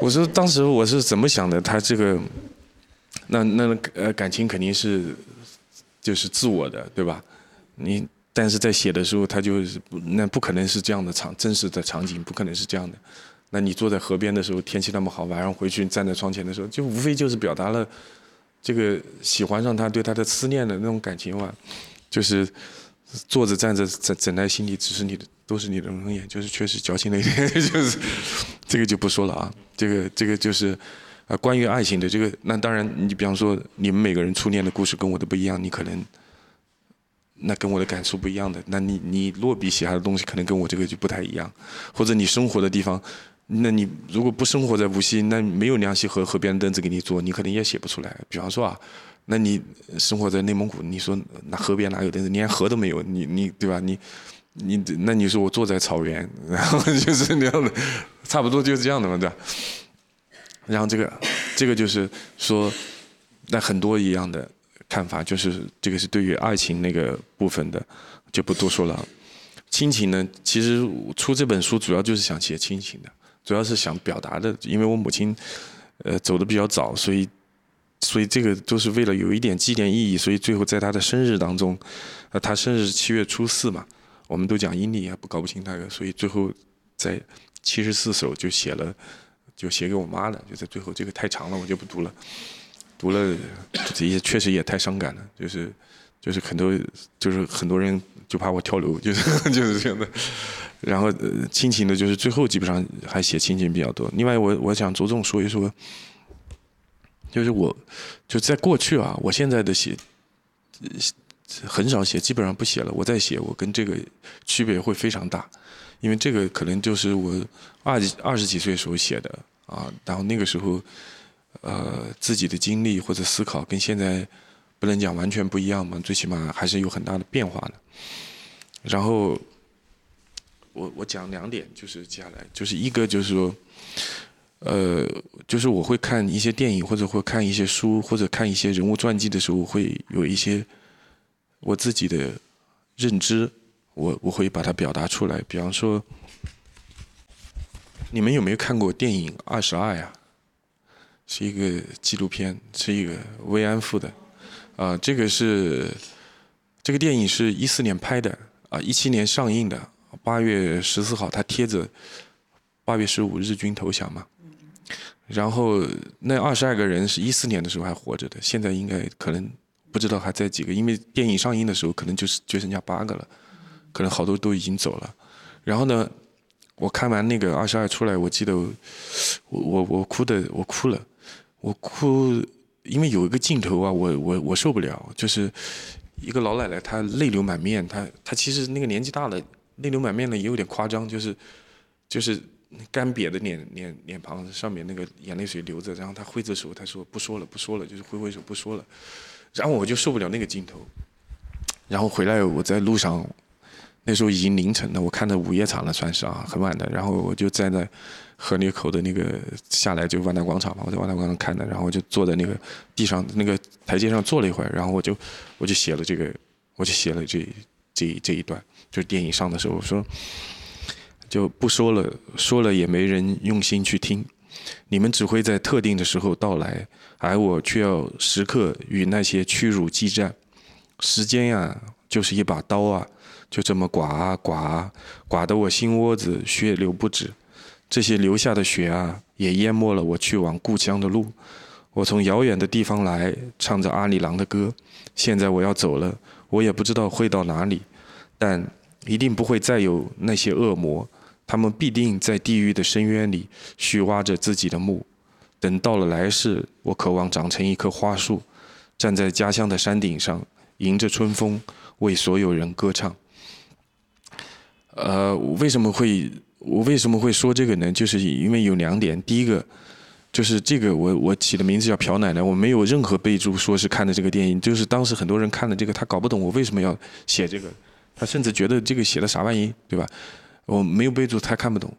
我说当时我是怎么想的？他这个，那那呃感情肯定是就是自我的，对吧？你但是在写的时候，他就是那不可能是这样的场真实的场景，不可能是这样的。那你坐在河边的时候，天气那么好，晚上回去站在窗前的时候，就无非就是表达了这个喜欢上他对他的思念的那种感情嘛，就是坐着站着整整在心里，只是你的都是你的容颜，就是确实矫情了一点，就是这个就不说了啊，这个这个就是啊关于爱情的这个，那当然你比方说你们每个人初恋的故事跟我的不一样，你可能那跟我的感受不一样的，那你你落笔写下的东西可能跟我这个就不太一样，或者你生活的地方。那你如果不生活在无锡，那没有梁溪河河边的凳子给你坐，你可能也写不出来。比方说啊，那你生活在内蒙古，你说那河边哪有凳子？连河都没有，你你对吧？你你那你说我坐在草原，然后就是那样的，差不多就是这样的嘛，对吧？然后这个这个就是说，那很多一样的看法，就是这个是对于爱情那个部分的，就不多说了。亲情呢，其实出这本书主要就是想写亲情的。主要是想表达的，因为我母亲，呃，走的比较早，所以，所以这个都是为了有一点纪念意义，所以最后在她的生日当中，呃，她生日是七月初四嘛，我们都讲阴历，不搞不清那个，所以最后在七十四首就写了，就写给我妈了，就在最后这个太长了，我就不读了，读了这也确实也太伤感了，就是就是很多就是很多人就怕我跳楼，就是 就是这样的。然后，呃，亲情的，就是最后基本上还写亲情比较多。另外，我我想着重说一说，就是我就在过去啊，我现在的写很少写，基本上不写了。我在写，我跟这个区别会非常大，因为这个可能就是我二二十几岁时候写的啊，然后那个时候，呃，自己的经历或者思考跟现在不能讲完全不一样嘛，最起码还是有很大的变化的。然后。我我讲两点，就是接下来就是一个就是说，呃，就是我会看一些电影或者会看一些书或者看一些人物传记的时候，会有一些我自己的认知，我我会把它表达出来。比方说，你们有没有看过电影《二十二》呀？是一个纪录片，是一个慰安妇的，啊，这个是这个电影是一四年拍的，啊，一七年上映的。八月十四号，他贴着八月十五日军投降嘛，然后那二十二个人是一四年的时候还活着的，现在应该可能不知道还在几个，因为电影上映的时候可能就是就剩下八个了，可能好多都已经走了。然后呢，我看完那个二十二出来，我记得我我我哭的我哭了，我哭，因为有一个镜头啊，我我我受不了，就是一个老奶奶她泪流满面，她她其实那个年纪大了。泪流满面的也有点夸张，就是，就是干瘪的脸脸脸庞上面那个眼泪水流着，然后他挥着手，他说不说了不说了，就是挥挥手不说了，然后我就受不了那个镜头，然后回来我在路上，那时候已经凌晨了，我看到午夜场了算是啊很晚的，然后我就站在河里口的那个下来就万达广场嘛，我在万达广场看的，然后我就坐在那个地上那个台阶上坐了一会儿，然后我就我就写了这个，我就写了这这这一段。就是电影上的时候我说，就不说了，说了也没人用心去听。你们只会在特定的时候到来，而我却要时刻与那些屈辱激战。时间呀，就是一把刀啊，就这么刮啊刮啊，刮得我心窝子血流不止。这些流下的血啊，也淹没了我去往故乡的路。我从遥远的地方来，唱着阿里郎的歌。现在我要走了，我也不知道会到哪里，但。一定不会再有那些恶魔，他们必定在地狱的深渊里续挖着自己的墓。等到了来世，我渴望长成一棵花树，站在家乡的山顶上，迎着春风，为所有人歌唱。呃，为什么会我为什么会说这个呢？就是因为有两点。第一个，就是这个我我起的名字叫朴奶奶，我没有任何备注说是看的这个电影，就是当时很多人看了这个，他搞不懂我为什么要写这个。他甚至觉得这个写的啥玩意，对吧？我没有备注，他看不懂。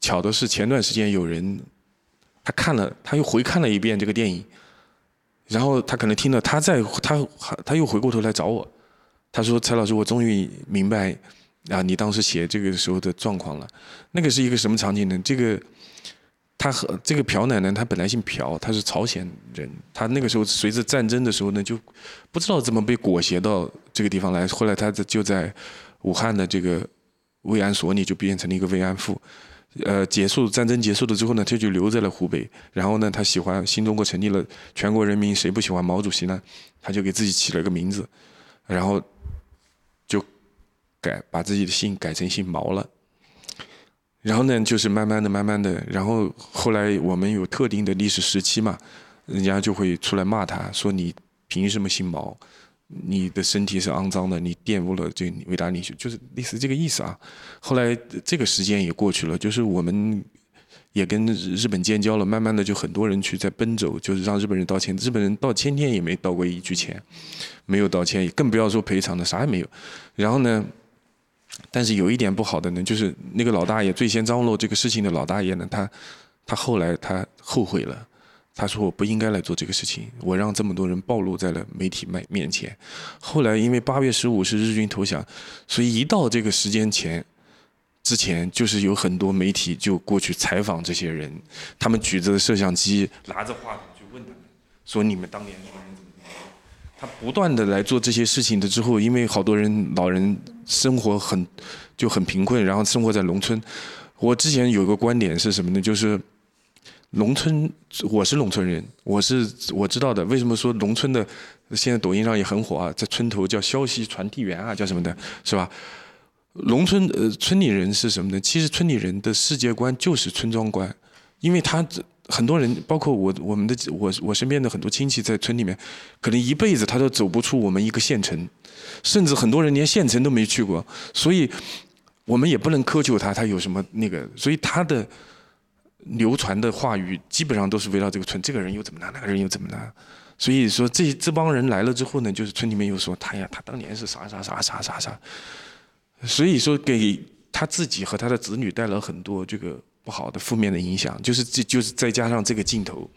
巧的是，前段时间有人他看了，他又回看了一遍这个电影，然后他可能听了，他在他他又回过头来找我，他说：“蔡老师，我终于明白啊，你当时写这个时候的状况了。那个是一个什么场景呢？这个他和这个朴奶奶，她本来姓朴，她是朝鲜人。她那个时候随着战争的时候呢，就不知道怎么被裹挟到这个地方来。后来她就在武汉的这个慰安所里就变成了一个慰安妇。呃，结束战争结束了之后呢，她就留在了湖北。然后呢，她喜欢新中国成立了，全国人民谁不喜欢毛主席呢？她就给自己起了个名字，然后改把自己的姓改成姓毛了。然后呢，就是慢慢的、慢慢的，然后后来我们有特定的历史时期嘛，人家就会出来骂他，说你凭什么姓毛？你的身体是肮脏的，你玷污了这伟大领袖，就是类似这个意思啊。后来这个时间也过去了，就是我们也跟日本建交了，慢慢的就很多人去在奔走，就是让日本人道歉。日本人道歉天也没道过一句歉，没有道歉，更不要说赔偿的，啥也没有。然后呢？但是有一点不好的呢，就是那个老大爷最先张罗这个事情的老大爷呢，他他后来他后悔了，他说我不应该来做这个事情，我让这么多人暴露在了媒体面面前。后来因为八月十五是日军投降，所以一到这个时间前之前，就是有很多媒体就过去采访这些人，他们举着摄像机，拿着话筒去问他们，说你们当年说人怎么怎么。他不断的来做这些事情的之后，因为好多人老人。生活很就很贫困，然后生活在农村。我之前有个观点是什么呢？就是农村，我是农村人，我是我知道的。为什么说农村的现在抖音上也很火啊？在村头叫消息传递员啊，叫什么的，是吧？农村呃，村里人是什么呢？其实村里人的世界观就是村庄观，因为他很多人，包括我我们的我我身边的很多亲戚在村里面，可能一辈子他都走不出我们一个县城。甚至很多人连县城都没去过，所以我们也不能苛求他，他有什么那个，所以他的流传的话语基本上都是围绕这个村，这个人又怎么了，那个人又怎么了。所以说这这帮人来了之后呢，就是村里面又说他呀，他当年是啥啥啥啥啥啥，所以说给他自己和他的子女带来很多这个不好的负面的影响，就是这就是再加上这个镜头。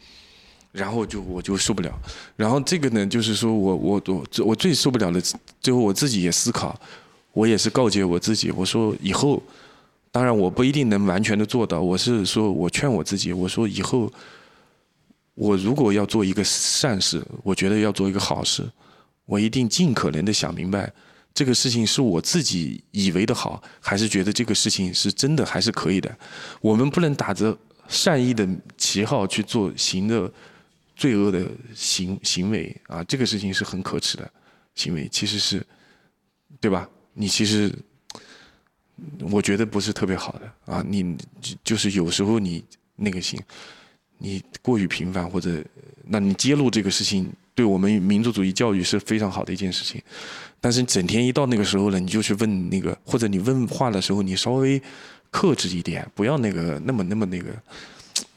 然后就我就受不了，然后这个呢，就是说我我我我最受不了的，最后我自己也思考，我也是告诫我自己，我说以后，当然我不一定能完全的做到，我是说我劝我自己，我说以后，我如果要做一个善事，我觉得要做一个好事，我一定尽可能的想明白，这个事情是我自己以为的好，还是觉得这个事情是真的还是可以的，我们不能打着善意的旗号去做行的。罪恶的行行为啊，这个事情是很可耻的行为，其实是，对吧？你其实，我觉得不是特别好的啊。你就是有时候你那个行，你过于频繁或者，那你揭露这个事情，对我们民族主义教育是非常好的一件事情。但是整天一到那个时候了，你就去问那个，或者你问话的时候，你稍微克制一点，不要那个那么那么那个。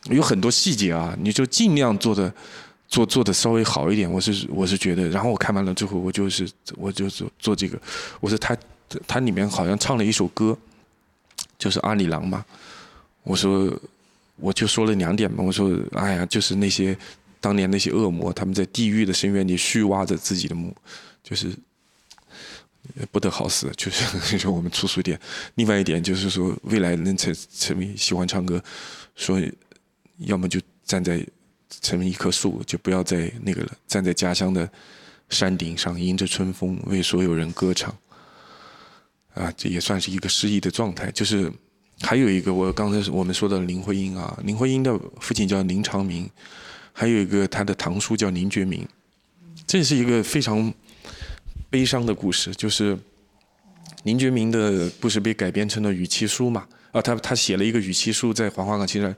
有很多细节啊，你就尽量做的做做的稍微好一点。我是我是觉得，然后我看完了之后，我就是我就做做这个。我说他他里面好像唱了一首歌，就是阿里郎嘛。我说我就说了两点嘛。我说哎呀，就是那些当年那些恶魔，他们在地狱的深渊里续挖着自己的墓，就是不得好死。就是说 我们粗俗点。另外一点就是说，未来能成成为喜欢唱歌，说。要么就站在成为一棵树，就不要在那个了。站在家乡的山顶上，迎着春风，为所有人歌唱。啊，这也算是一个诗意的状态。就是还有一个，我刚才我们说的林徽因啊，林徽因的父亲叫林长民，还有一个他的堂叔叫林觉民。这是一个非常悲伤的故事，就是林觉民的故事被改编成了与妻书嘛。啊，他他写了一个与妻书在黄花岗七上。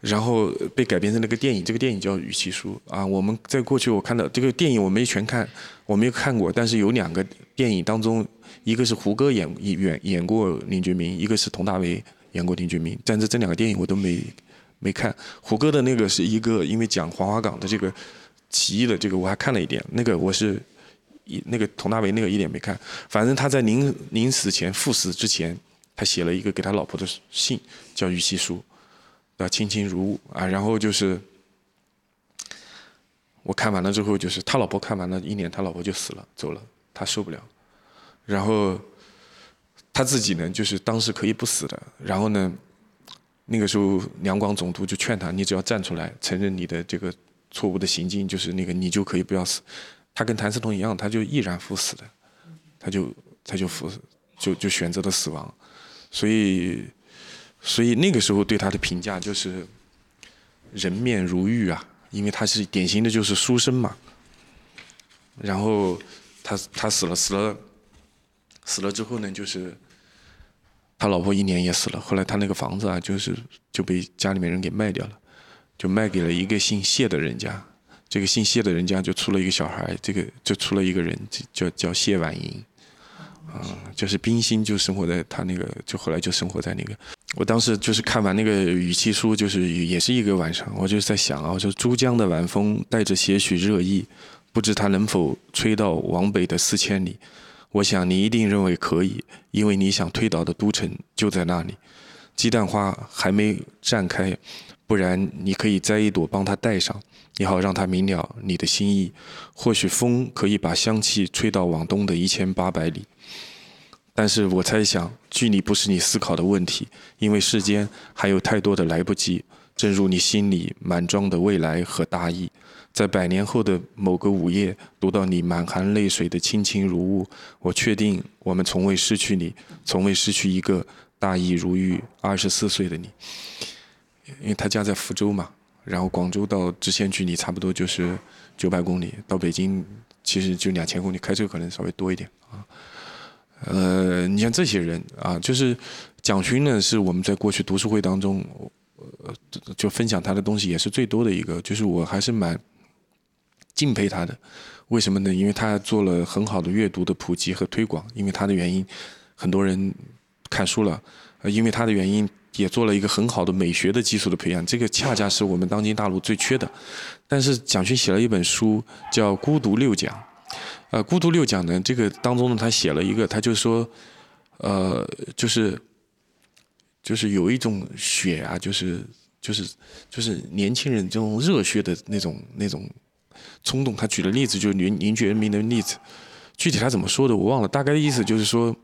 然后被改编成那个电影，这个电影叫《语气书》啊。我们在过去我看到这个电影我没全看，我没有看过，但是有两个电影当中，一个是胡歌演演演过林觉民，一个是佟大为演过林觉民，但是这两个电影我都没没看。胡歌的那个是一个因为讲黄花岗的这个起义的这个我还看了一点，那个我是一那个佟大为那个一点没看。反正他在临临死前赴死之前，他写了一个给他老婆的信，叫《语气书》。要亲亲如晤啊，然后就是我看完了之后，就是他老婆看完了一年，他老婆就死了，走了，他受不了。然后他自己呢，就是当时可以不死的，然后呢，那个时候两广总督就劝他，你只要站出来承认你的这个错误的行径，就是那个你就可以不要死。他跟谭嗣同一样，他就毅然赴死的，他就他就赴就就选择了死亡。所以所以那个时候对他的评价就是人面如玉啊，因为他是典型的就是书生嘛。然后他他死了死了死了之后呢，就是他老婆一年也死了。后来他那个房子啊，就是就被家里面人给卖掉了，就卖给了一个姓谢的人家。这个姓谢的人家就出了一个小孩，这个就出了一个人，叫叫谢婉莹，啊，就是冰心就生活在他那个，就后来就生活在那个。我当时就是看完那个语气书，就是也是一个晚上，我就在想啊，说珠江的晚风带着些许热意，不知它能否吹到往北的四千里。我想你一定认为可以，因为你想推倒的都城就在那里。鸡蛋花还没绽开，不然你可以摘一朵帮它戴上。也好让它明了你的心意，或许风可以把香气吹到往东的一千八百里，但是我猜想距离不是你思考的问题，因为世间还有太多的来不及。正如你心里满装的未来和大义，在百年后的某个午夜，读到你满含泪水的亲情如雾，我确定我们从未失去你，从未失去一个大义如玉、二十四岁的你。因为他家在福州嘛。然后广州到知县距离差不多就是九百公里，到北京其实就两千公里，开车可能稍微多一点啊。呃，你像这些人啊，就是蒋勋呢，是我们在过去读书会当中，呃，就分享他的东西也是最多的一个，就是我还是蛮敬佩他的。为什么呢？因为他做了很好的阅读的普及和推广，因为他的原因，很多人看书了，因为他的原因。也做了一个很好的美学的基础的培养，这个恰恰是我们当今大陆最缺的。但是蒋勋写了一本书叫《孤独六讲》，呃，《孤独六讲》呢，这个当中呢，他写了一个，他就说，呃，就是就是有一种血啊，就是就是就是年轻人这种热血的那种那种冲动。他举的例子就是凝凝聚人民的例子，具体他怎么说的我忘了，大概的意思就是说。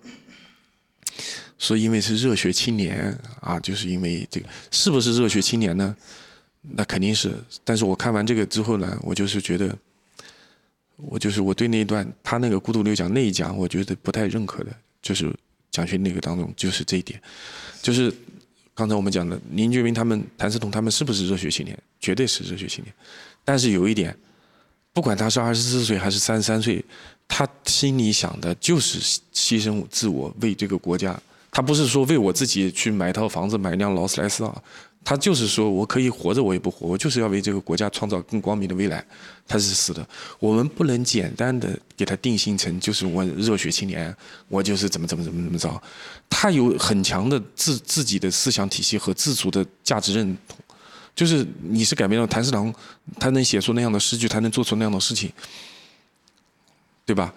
说因为是热血青年啊，就是因为这个是不是热血青年呢？那肯定是。但是我看完这个之后呢，我就是觉得，我就是我对那一段他那个孤独六讲那一讲，我觉得不太认可的，就是讲学那个当中就是这一点，就是刚才我们讲的林觉民他们、谭嗣同他们是不是热血青年？绝对是热血青年。但是有一点，不管他是二十四岁还是三十三岁，他心里想的就是牺牲自我为这个国家。他不是说为我自己去买套房子、买辆劳斯莱斯啊，他就是说我可以活着，我也不活，我就是要为这个国家创造更光明的未来。他是死的，我们不能简单的给他定性成就是我热血青年，我就是怎么怎么怎么怎么着。他有很强的自自己的思想体系和自主的价值认同，就是你是改变了谭嗣同，他能写出那样的诗句，他能做出那样的事情，对吧？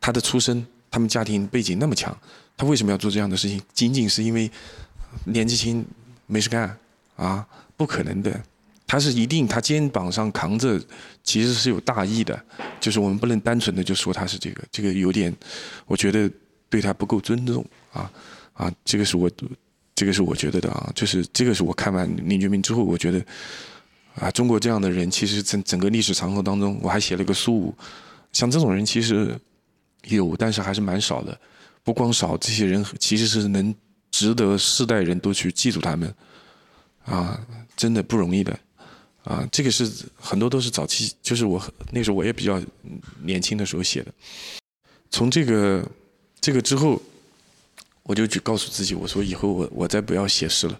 他的出身，他们家庭背景那么强。他为什么要做这样的事情？仅仅是因为年纪轻没事干啊？不可能的，他是一定他肩膀上扛着，其实是有大义的。就是我们不能单纯的就说他是这个，这个有点，我觉得对他不够尊重啊啊！这个是我，这个是我觉得的啊，就是这个是我看完林觉民之后，我觉得啊，中国这样的人，其实整整个历史长河当中，我还写了个苏武，像这种人其实有，但是还是蛮少的。不光少，这些人其实是能值得世代人都去记住他们，啊，真的不容易的，啊，这个是很多都是早期，就是我那时候我也比较年轻的时候写的。从这个这个之后，我就去告诉自己，我说以后我我再不要写诗了，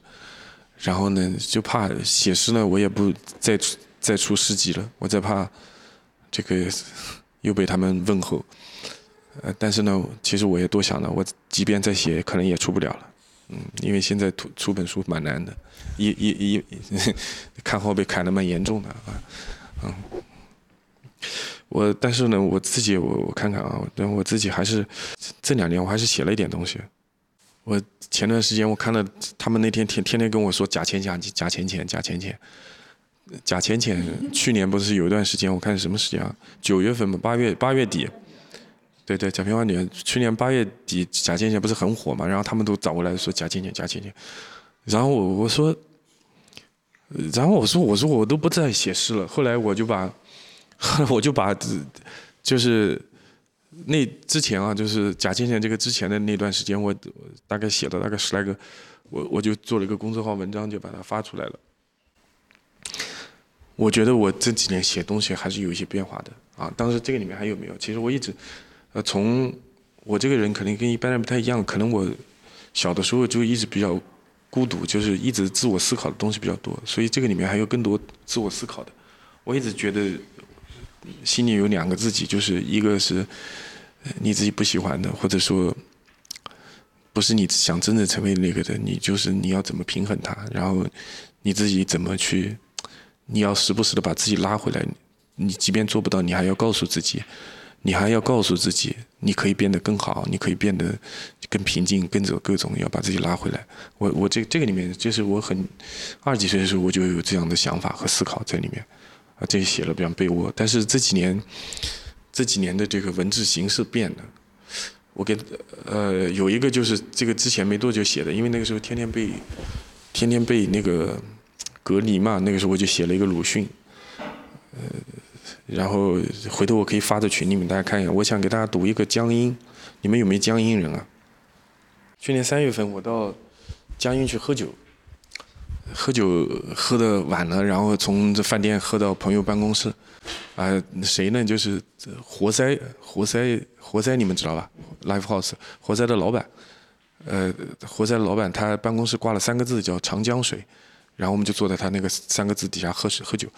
然后呢，就怕写诗呢，我也不再再出诗集了，我再怕这个 又被他们问候。呃，但是呢，其实我也多想了，我即便再写，可能也出不了了，嗯，因为现在出出本书蛮难的，一一一 看后被砍的蛮严重的啊，嗯，我但是呢，我自己我我看看啊，但我自己还是这两年我还是写了一点东西，我前段时间我看了他们那天天天天跟我说假钱假假钱钱假钱钱，假钱钱，去年不是有一段时间我看什么时间啊？九月份嘛，八月八月底。对对，贾平万年，去年八月底假钱钱不是很火嘛？然后他们都找过来说假钱钱假钱钱，然后我我说然后我说我说我都不再写诗了。后来我就把，后来我就把，就是那之前啊，就是贾倩倩这个之前的那段时间，我大概写了大概十来个，我我就做了一个公众号文章，就把它发出来了。我觉得我这几年写东西还是有一些变化的啊。当时这个里面还有没有？其实我一直，呃，从我这个人肯定跟一般人不太一样，可能我小的时候就一直比较孤独，就是一直自我思考的东西比较多，所以这个里面还有更多自我思考的。我一直觉得心里有两个自己，就是一个是你自己不喜欢的，或者说不是你想真正成为那个的，你就是你要怎么平衡它，然后你自己怎么去。你要时不时的把自己拉回来，你即便做不到，你还要告诉自己，你还要告诉自己，你可以变得更好，你可以变得更平静，跟着各种要把自己拉回来。我我这这个里面，就是我很二十几岁的时候，我就有这样的想法和思考在里面，啊，这写了比较被窝。但是这几年，这几年的这个文字形式变了，我给呃有一个就是这个之前没多久写的，因为那个时候天天被天天被那个。隔离嘛，那个时候我就写了一个鲁迅，呃，然后回头我可以发在群里面，大家看一下。我想给大家读一个江阴，你们有没有江阴人啊？去年三月份我到江阴去喝酒，喝酒喝的晚了，然后从这饭店喝到朋友办公室，啊，谁呢？就是活塞，活塞，活塞，你们知道吧？Live House，活塞的老板，呃，活塞的老板他办公室挂了三个字叫长江水。然后我们就坐在他那个三个字底下喝水喝酒，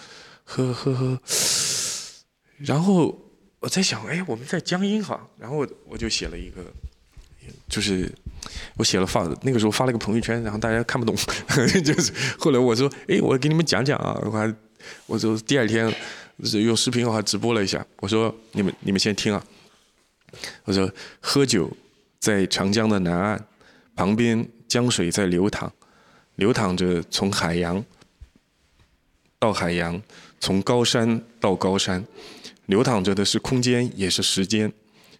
喝喝喝。然后我在想，哎，我们在江阴哈。然后我就写了一个，就是我写了发那个时候发了个朋友圈，然后大家看不懂，就是后来我说，哎，我给你们讲讲啊。我还我就第二天用视频我还直播了一下。我说你们你们先听啊。我说喝酒在长江的南岸，旁边江水在流淌。流淌着从海洋到海洋，从高山到高山，流淌着的是空间，也是时间。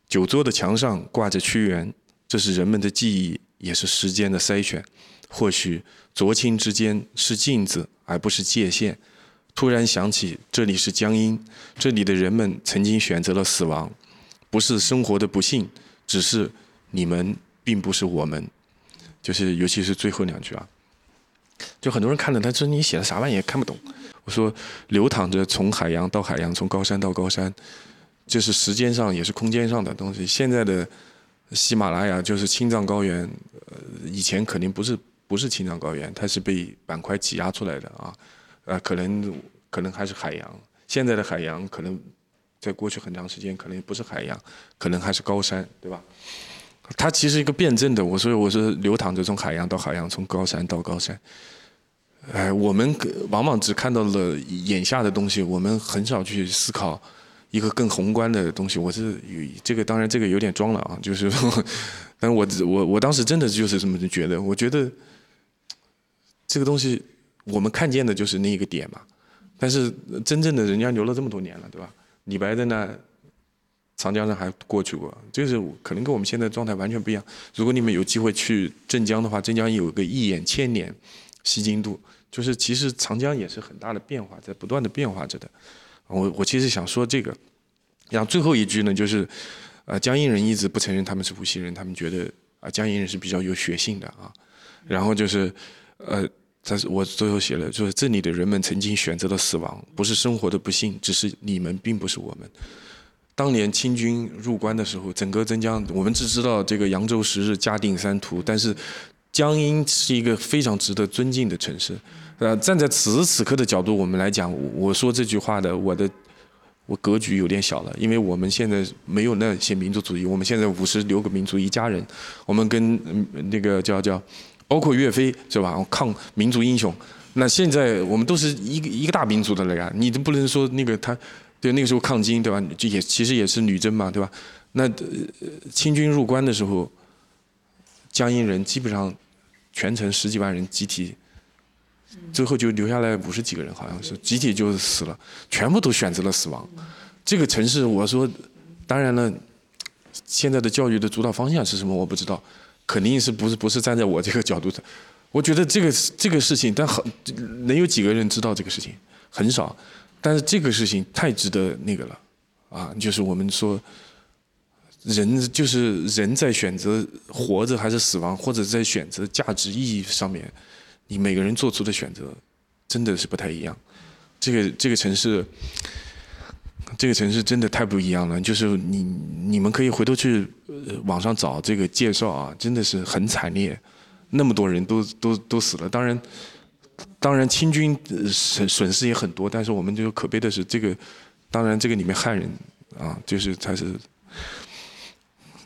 酒桌的墙上挂着屈原，这是人们的记忆，也是时间的筛选。或许浊清之间是镜子，而不是界限。突然想起，这里是江阴，这里的人们曾经选择了死亡，不是生活的不幸，只是你们并不是我们。就是，尤其是最后两句啊。就很多人看了，他说你写的啥玩意看不懂。我说流淌着从海洋到海洋，从高山到高山，这是时间上也是空间上的东西。现在的喜马拉雅就是青藏高原，呃，以前肯定不是不是青藏高原，它是被板块挤压出来的啊，呃，可能可能还是海洋。现在的海洋可能在过去很长时间可能不是海洋，可能还是高山，对吧？它其实一个辩证的，我说我是流淌着从海洋到海洋，从高山到高山。哎，我们往往只看到了眼下的东西，我们很少去思考一个更宏观的东西。我是这个，当然这个有点装了啊，就是，但我我我当时真的就是这么觉得。我觉得这个东西我们看见的就是那一个点嘛，但是真正的人家留了这么多年了，对吧？李白在那。长江上还过去过，就是可能跟我们现在状态完全不一样。如果你们有机会去镇江的话，镇江有个一眼千年，吸金度，就是其实长江也是很大的变化，在不断的变化着的。我我其实想说这个，然后最后一句呢，就是，呃，江阴人一直不承认他们是无锡人，他们觉得啊，江阴人是比较有血性的啊。然后就是，呃，但是我最后写了，就是这里的人们曾经选择了死亡，不是生活的不幸，只是你们并不是我们。当年清军入关的时候，整个镇江，我们只知道这个扬州十日、嘉定三屠，但是江阴是一个非常值得尊敬的城市。呃，站在此时此刻的角度，我们来讲，我说这句话的，我的我格局有点小了，因为我们现在没有那些民族主义，我们现在五十六个民族一家人，我们跟那个叫叫，包括岳飞是吧？抗民族英雄，那现在我们都是一个一个大民族的了呀，你都不能说那个他。对，那个时候抗金，对吧？就也其实也是女真嘛，对吧？那清军入关的时候，江阴人基本上全城十几万人集体，最后就留下来五十几个人，好像是集体就死了，全部都选择了死亡。这个城市，我说，当然了，现在的教育的主导方向是什么？我不知道，肯定是不是不是站在我这个角度的。我觉得这个这个事情，但很能有几个人知道这个事情，很少。但是这个事情太值得那个了，啊，就是我们说，人就是人在选择活着还是死亡，或者在选择价值意义上面，你每个人做出的选择真的是不太一样。这个这个城市，这个城市真的太不一样了。就是你你们可以回头去网上找这个介绍啊，真的是很惨烈，那么多人都都都死了。当然。当然，清军损损失也很多，但是我们就可悲的是，这个当然这个里面汉人啊，就是他是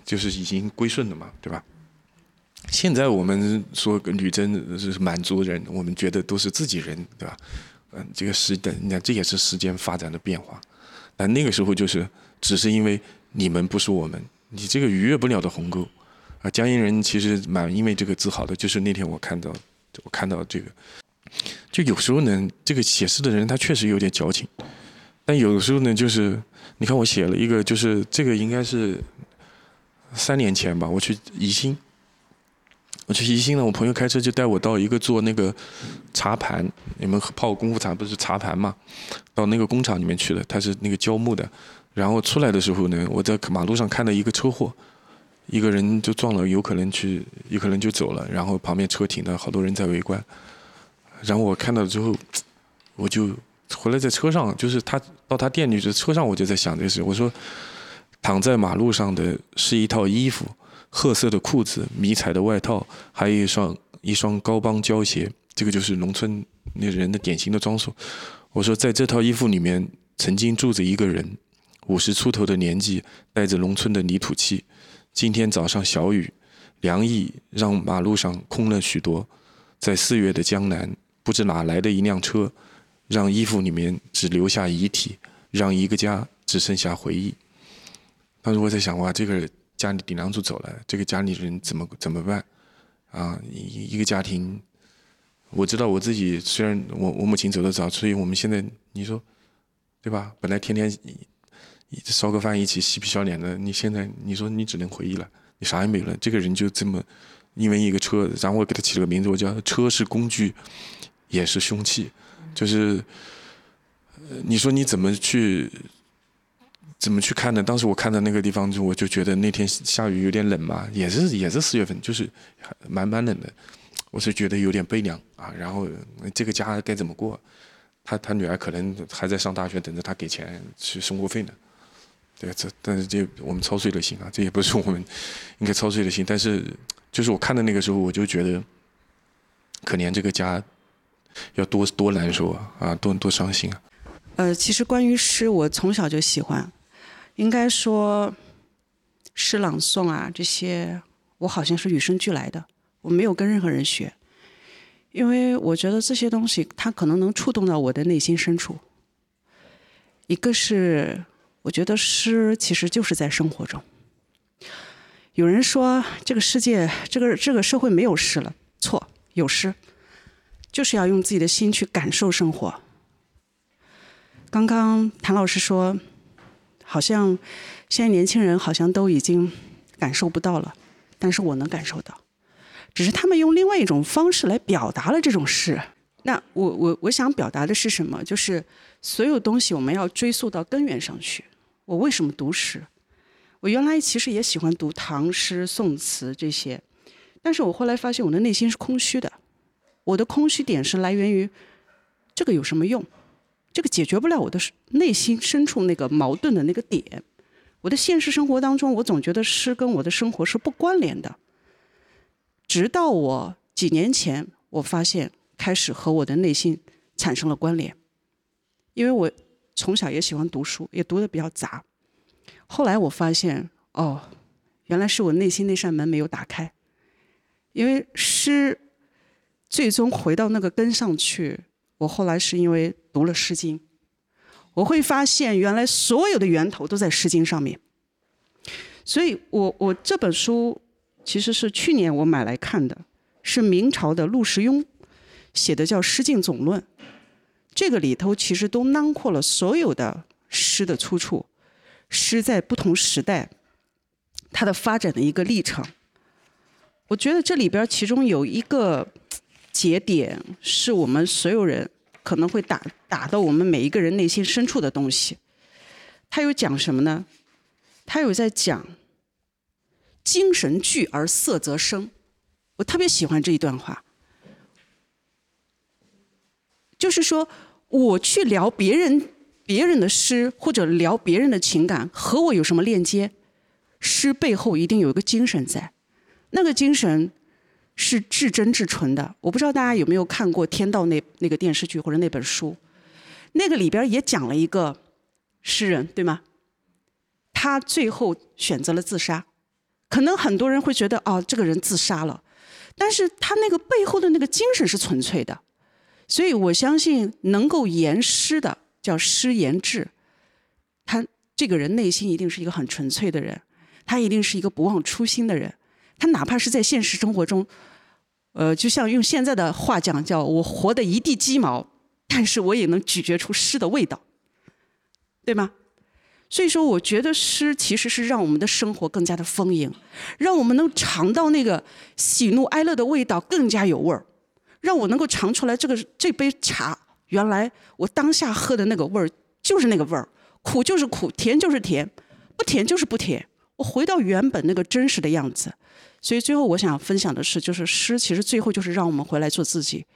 就是已经归顺了嘛，对吧？现在我们说女真是满族人，我们觉得都是自己人，对吧？嗯，这个时代，你看这也是时间发展的变化。但那个时候就是只是因为你们不是我们，你这个逾越不了的鸿沟啊。江阴人其实蛮因为这个自豪的，就是那天我看到我看到这个。就有时候呢，这个写诗的人他确实有点矫情，但有时候呢，就是你看我写了一个，就是这个应该是三年前吧，我去宜兴，我去宜兴呢，我朋友开车就带我到一个做那个茶盘，你们泡功夫茶不是茶盘嘛，到那个工厂里面去了，他是那个胶木的，然后出来的时候呢，我在马路上看到一个车祸，一个人就撞了，有可能去，有可能就走了，然后旁边车停了，好多人在围观。然后我看到之后，我就回来在车上，就是他到他店里就车上，我就在想这事。我说，躺在马路上的是一套衣服，褐色的裤子，迷彩的外套，还有一双一双高帮胶鞋。这个就是农村那人的典型的装束。我说，在这套衣服里面，曾经住着一个人，五十出头的年纪，带着农村的泥土气。今天早上小雨，凉意让马路上空了许多。在四月的江南。不知哪来的一辆车，让衣服里面只留下遗体，让一个家只剩下回忆。当时我在想，哇，这个家里顶梁柱走了，这个家里人怎么怎么办？啊，一一个家庭，我知道我自己虽然我我母亲走得早，所以我们现在你说，对吧？本来天天烧个饭一起嬉皮笑脸的，你现在你说你只能回忆了，你啥也没了。这个人就这么因为一个车，然后我给他起了个名字，我叫车是工具。也是凶器，就是，你说你怎么去，怎么去看呢？当时我看到那个地方，就我就觉得那天下雨有点冷嘛，也是也是四月份，就是蛮蛮冷的，我是觉得有点悲凉啊。然后这个家该怎么过？他他女儿可能还在上大学，等着他给钱去生活费呢。对，这但是这我们操碎了心啊，这也不是我们应该操碎了心。但是就是我看的那个时候，我就觉得可怜这个家。要多多难受啊！啊，多多伤心啊！呃，其实关于诗，我从小就喜欢。应该说，诗朗诵啊这些，我好像是与生俱来的。我没有跟任何人学，因为我觉得这些东西它可能能触动到我的内心深处。一个是，我觉得诗其实就是在生活中。有人说这个世界，这个这个社会没有诗了，错，有诗。就是要用自己的心去感受生活。刚刚谭老师说，好像现在年轻人好像都已经感受不到了，但是我能感受到，只是他们用另外一种方式来表达了这种事。那我我我想表达的是什么？就是所有东西我们要追溯到根源上去。我为什么读诗？我原来其实也喜欢读唐诗、宋词这些，但是我后来发现我的内心是空虚的。我的空虚点是来源于，这个有什么用？这个解决不了我的内心深处那个矛盾的那个点。我的现实生活当中，我总觉得诗跟我的生活是不关联的。直到我几年前，我发现开始和我的内心产生了关联。因为我从小也喜欢读书，也读的比较杂。后来我发现，哦，原来是我内心那扇门没有打开。因为诗。最终回到那个根上去。我后来是因为读了《诗经》，我会发现原来所有的源头都在《诗经》上面。所以我我这本书其实是去年我买来看的，是明朝的陆时雍写的，叫《诗境总论》。这个里头其实都囊括了所有的诗的出处，诗在不同时代它的发展的一个历程。我觉得这里边其中有一个。节点是我们所有人可能会打打到我们每一个人内心深处的东西。他有讲什么呢？他有在讲“精神聚而色则生”，我特别喜欢这一段话。就是说，我去聊别人别人的诗，或者聊别人的情感，和我有什么链接？诗背后一定有一个精神在，那个精神是至真至纯的。我不知道大家有没有看过《天道》那那个电视剧或者那本书，那个里边也讲了一个诗人，对吗？他最后选择了自杀，可能很多人会觉得哦，这个人自杀了，但是他那个背后的那个精神是纯粹的。所以我相信，能够言诗的叫诗言志，他这个人内心一定是一个很纯粹的人，他一定是一个不忘初心的人。他哪怕是在现实生活中，呃，就像用现在的话讲，叫我活得一地鸡毛，但是我也能咀嚼出诗的味道，对吗？所以说，我觉得诗其实是让我们的生活更加的丰盈，让我们能尝到那个喜怒哀乐的味道更加有味儿。让我能够尝出来，这个这杯茶原来我当下喝的那个味儿就是那个味儿，苦就是苦，甜就是甜，不甜就是不甜。我回到原本那个真实的样子。所以最后我想分享的是，就是诗其实最后就是让我们回来做自己。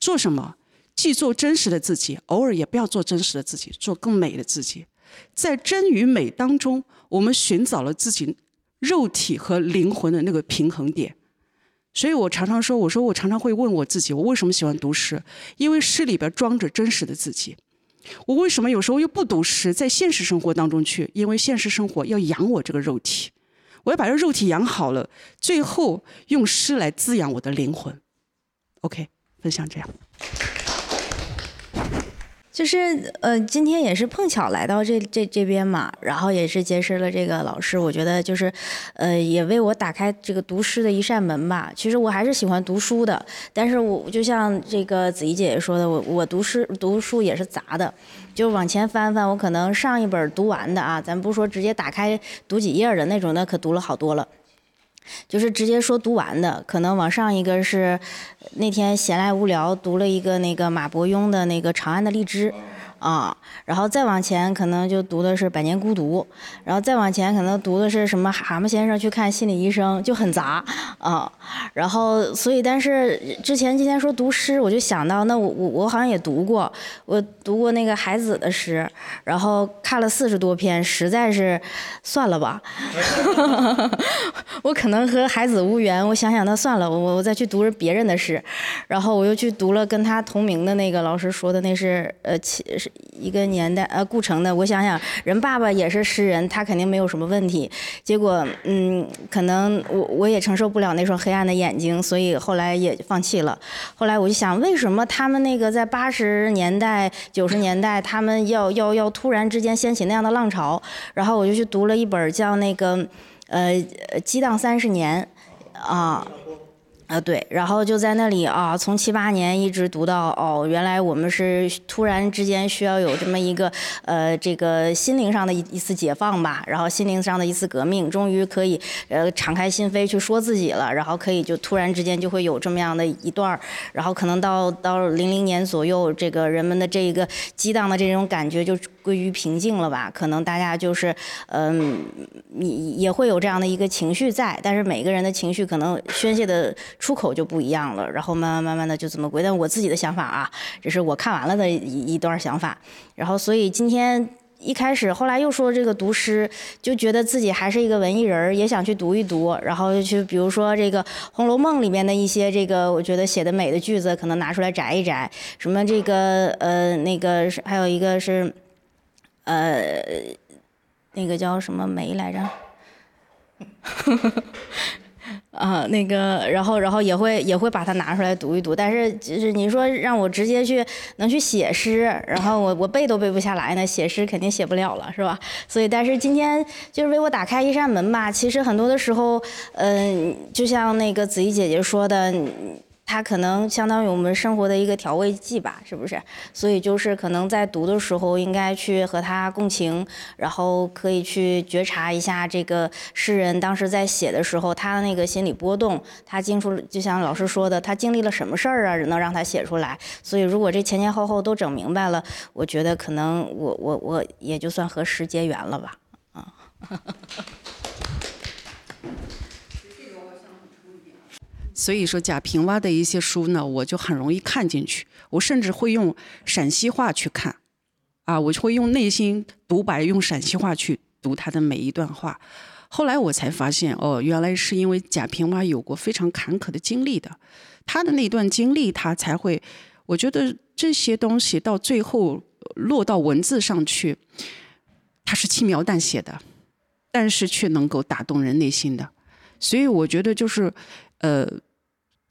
做什么？既做真实的自己，偶尔也不要做真实的自己，做更美的自己。在真与美当中，我们寻找了自己肉体和灵魂的那个平衡点。所以我常常说，我说我常常会问我自己，我为什么喜欢读诗？因为诗里边装着真实的自己。我为什么有时候又不读诗，在现实生活当中去？因为现实生活要养我这个肉体，我要把这肉体养好了，最后用诗来滋养我的灵魂。OK，分享这样。就是呃，今天也是碰巧来到这这这边嘛，然后也是结识了这个老师，我觉得就是，呃，也为我打开这个读诗的一扇门吧。其实我还是喜欢读书的，但是我就像这个子怡姐姐说的，我我读诗读书也是杂的，就往前翻翻，我可能上一本读完的啊，咱不说直接打开读几页的那种的，可读了好多了。就是直接说读完的，可能往上一个是那天闲来无聊读了一个那个马伯庸的那个《长安的荔枝》。啊，然后再往前可能就读的是《百年孤独》，然后再往前可能读的是什么《蛤蟆先生去看心理医生》，就很杂啊。然后所以，但是之前今天说读诗，我就想到，那我我我好像也读过，我读过那个海子的诗，然后看了四十多篇，实在是算了吧。我可能和海子无缘，我想想那算了，我我再去读别人的诗，然后我又去读了跟他同名的那个老师说的，那是呃其是。一个年代，呃，顾城的，我想想，人爸爸也是诗人，他肯定没有什么问题。结果，嗯，可能我我也承受不了那双黑暗的眼睛，所以后来也放弃了。后来我就想，为什么他们那个在八十年代、九十年代，他们要要要突然之间掀起那样的浪潮？然后我就去读了一本叫那个，呃，激荡三十年，啊。啊，对，然后就在那里啊，从七八年一直读到哦，原来我们是突然之间需要有这么一个呃，这个心灵上的一一次解放吧，然后心灵上的一次革命，终于可以呃敞开心扉去说自己了，然后可以就突然之间就会有这么样的一段儿，然后可能到到零零年左右，这个人们的这一个激荡的这种感觉就归于平静了吧，可能大家就是嗯，也也会有这样的一个情绪在，但是每个人的情绪可能宣泄的。出口就不一样了，然后慢慢慢慢的就这么归。但我自己的想法啊，这是我看完了的一一段想法。然后所以今天一开始，后来又说这个读诗，就觉得自己还是一个文艺人，也想去读一读。然后去比如说这个《红楼梦》里面的一些这个我觉得写的美的句子，可能拿出来摘一摘。什么这个呃那个还有一个是，呃，那个叫什么梅来着？啊，那个，然后，然后也会也会把它拿出来读一读，但是就是你说让我直接去能去写诗，然后我我背都背不下来呢，写诗肯定写不了了，是吧？所以，但是今天就是为我打开一扇门吧。其实很多的时候，嗯，就像那个子怡姐姐说的。它可能相当于我们生活的一个调味剂吧，是不是？所以就是可能在读的时候，应该去和他共情，然后可以去觉察一下这个诗人当时在写的时候，他的那个心理波动，他经出就像老师说的，他经历了什么事儿啊，能让他写出来。所以如果这前前后后都整明白了，我觉得可能我我我也就算和诗结缘了吧，啊。所以说贾平凹的一些书呢，我就很容易看进去。我甚至会用陕西话去看，啊，我就会用内心独白，用陕西话去读他的每一段话。后来我才发现，哦，原来是因为贾平凹有过非常坎坷的经历的，他的那段经历，他才会，我觉得这些东西到最后落到文字上去，他是轻描淡写的，但是却能够打动人内心的。所以我觉得就是。呃，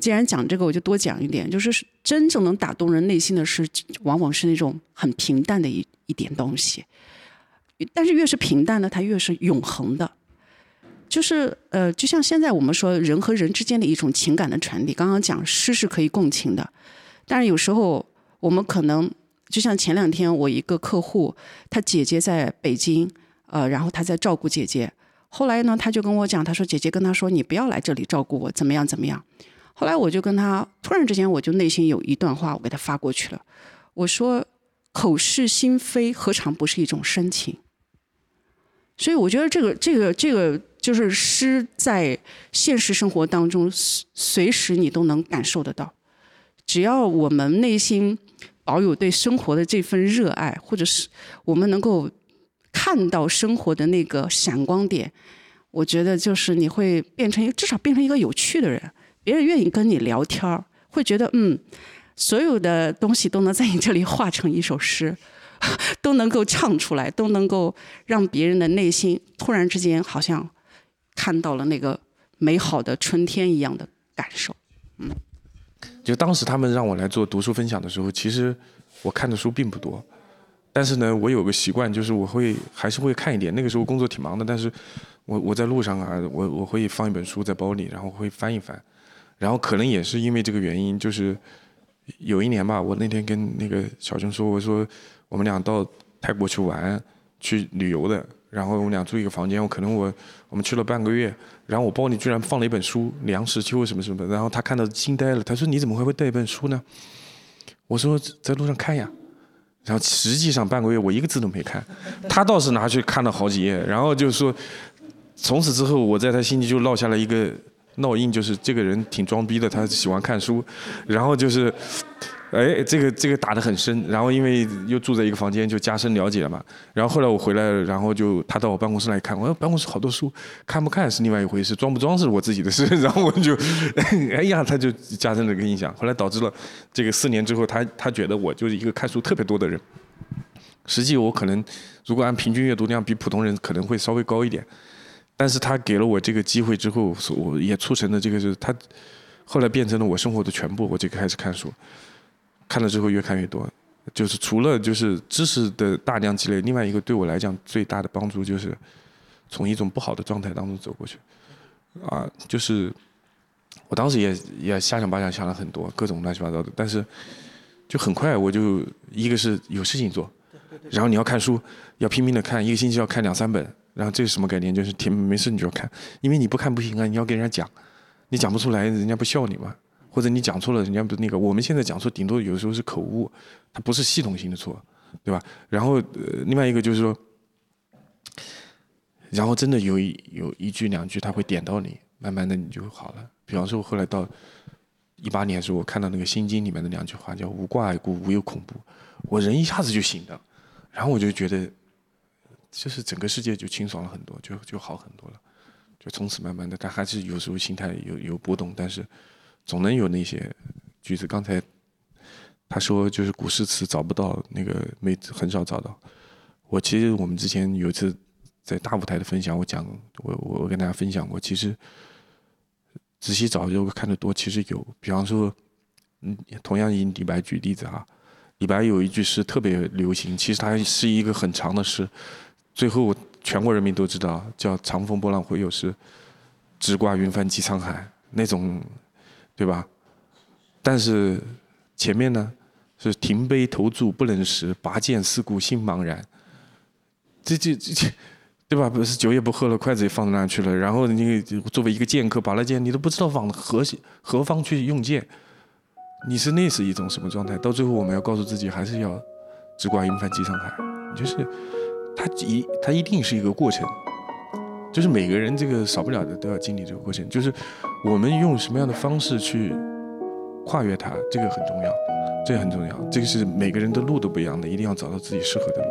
既然讲这个，我就多讲一点。就是真正能打动人内心的是，往往是那种很平淡的一一点东西。但是越是平淡呢，它越是永恒的。就是呃，就像现在我们说人和人之间的一种情感的传递。刚刚讲诗是可以共情的，但是有时候我们可能就像前两天我一个客户，他姐姐在北京，呃，然后他在照顾姐姐。后来呢，他就跟我讲，他说：“姐姐跟他说，你不要来这里照顾我，怎么样怎么样。”后来我就跟他，突然之间我就内心有一段话，我给他发过去了。我说：“口是心非，何尝不是一种深情？”所以我觉得这个、这个、这个，就是诗在现实生活当中，随时你都能感受得到。只要我们内心保有对生活的这份热爱，或者是我们能够。看到生活的那个闪光点，我觉得就是你会变成一至少变成一个有趣的人，别人愿意跟你聊天儿，会觉得嗯，所有的东西都能在你这里化成一首诗，都能够唱出来，都能够让别人的内心突然之间好像看到了那个美好的春天一样的感受。嗯，就当时他们让我来做读书分享的时候，其实我看的书并不多。但是呢，我有个习惯，就是我会还是会看一点。那个时候工作挺忙的，但是我我在路上啊，我我会放一本书在包里，然后会翻一翻。然后可能也是因为这个原因，就是有一年吧，我那天跟那个小熊说，我说我们俩到泰国去玩，去旅游的。然后我们俩住一个房间，我可能我我们去了半个月，然后我包里居然放了一本书《梁实秋》什么什么。然后他看到惊呆了，他说：“你怎么会会带一本书呢？”我说：“在路上看呀。”然后实际上半个月我一个字都没看，他倒是拿去看了好几页，然后就说，从此之后我在他心里就落下了一个烙印，就是这个人挺装逼的，他喜欢看书，然后就是。哎，这个这个打得很深，然后因为又住在一个房间，就加深了解了嘛。然后后来我回来，然后就他到我办公室来看，我说办公室好多书，看不看是另外一回事，装不装是我自己的事。然后我就，哎呀，他就加深了一个印象。后来导致了这个四年之后，他他觉得我就是一个看书特别多的人。实际我可能如果按平均阅读量比普通人可能会稍微高一点，但是他给了我这个机会之后，我也促成了这个就是他后来变成了我生活的全部，我就开始看书。看了之后越看越多，就是除了就是知识的大量积累，另外一个对我来讲最大的帮助就是从一种不好的状态当中走过去，啊，就是我当时也也瞎想八想想了很多各种乱七八糟的，但是就很快我就一个是有事情做，然后你要看书要拼命的看，一个星期要看两三本，然后这是什么概念？就是天没事你就要看，因为你不看不行啊，你要给人家讲，你讲不出来人家不笑你吗？或者你讲错了，人家不那个。我们现在讲错，顶多有时候是口误，它不是系统性的错，对吧？然后，另外一个就是说，然后真的有一有一句两句，他会点到你，慢慢的你就好了。比方说，后来到一八年的时候，我看到那个《心经》里面的两句话，叫“无挂碍故，无有恐怖”，我人一下子就醒了，然后我就觉得，就是整个世界就清爽了很多，就就好很多了，就从此慢慢的，但还是有时候心态有有波动，但是。总能有那些句子。刚才他说，就是古诗词找不到那个没很少找到。我其实我们之前有一次在大舞台的分享，我讲我我跟大家分享过。其实仔细找，就看得多，其实有。比方说，嗯，同样以李白举例子哈，李白有一句诗特别流行，其实它是一个很长的诗，最后全国人民都知道，叫“长风破浪会有时，直挂云帆济沧海”那种。对吧？但是前面呢是停杯投箸不能食，拔剑四顾心茫然。这这这这，对吧？不是酒也不喝了，筷子也放到那去了。然后你作为一个剑客，拔了剑，你都不知道往何何方去用剑。你是那是一种什么状态？到最后，我们要告诉自己，还是要直挂云帆济沧海。就是它一它一定是一个过程，就是每个人这个少不了的都要经历这个过程。就是我们用什么样的方式去跨越它，这个很重要，这个很重要。这个是每个人的路都不一样的，一定要找到自己适合的路。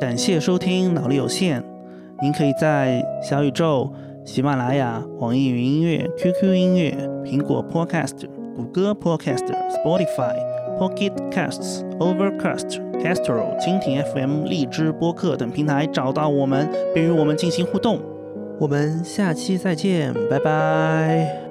感谢收听脑力有限，您可以在小宇宙、喜马拉雅、网易云音乐、QQ 音乐、苹果 Podcast。谷歌 Podcast、Spotify、Pocket Casts、Overcast、Castro、蜻蜓 FM、荔枝播客等平台找到我们，并与我们进行互动。我们下期再见，拜拜。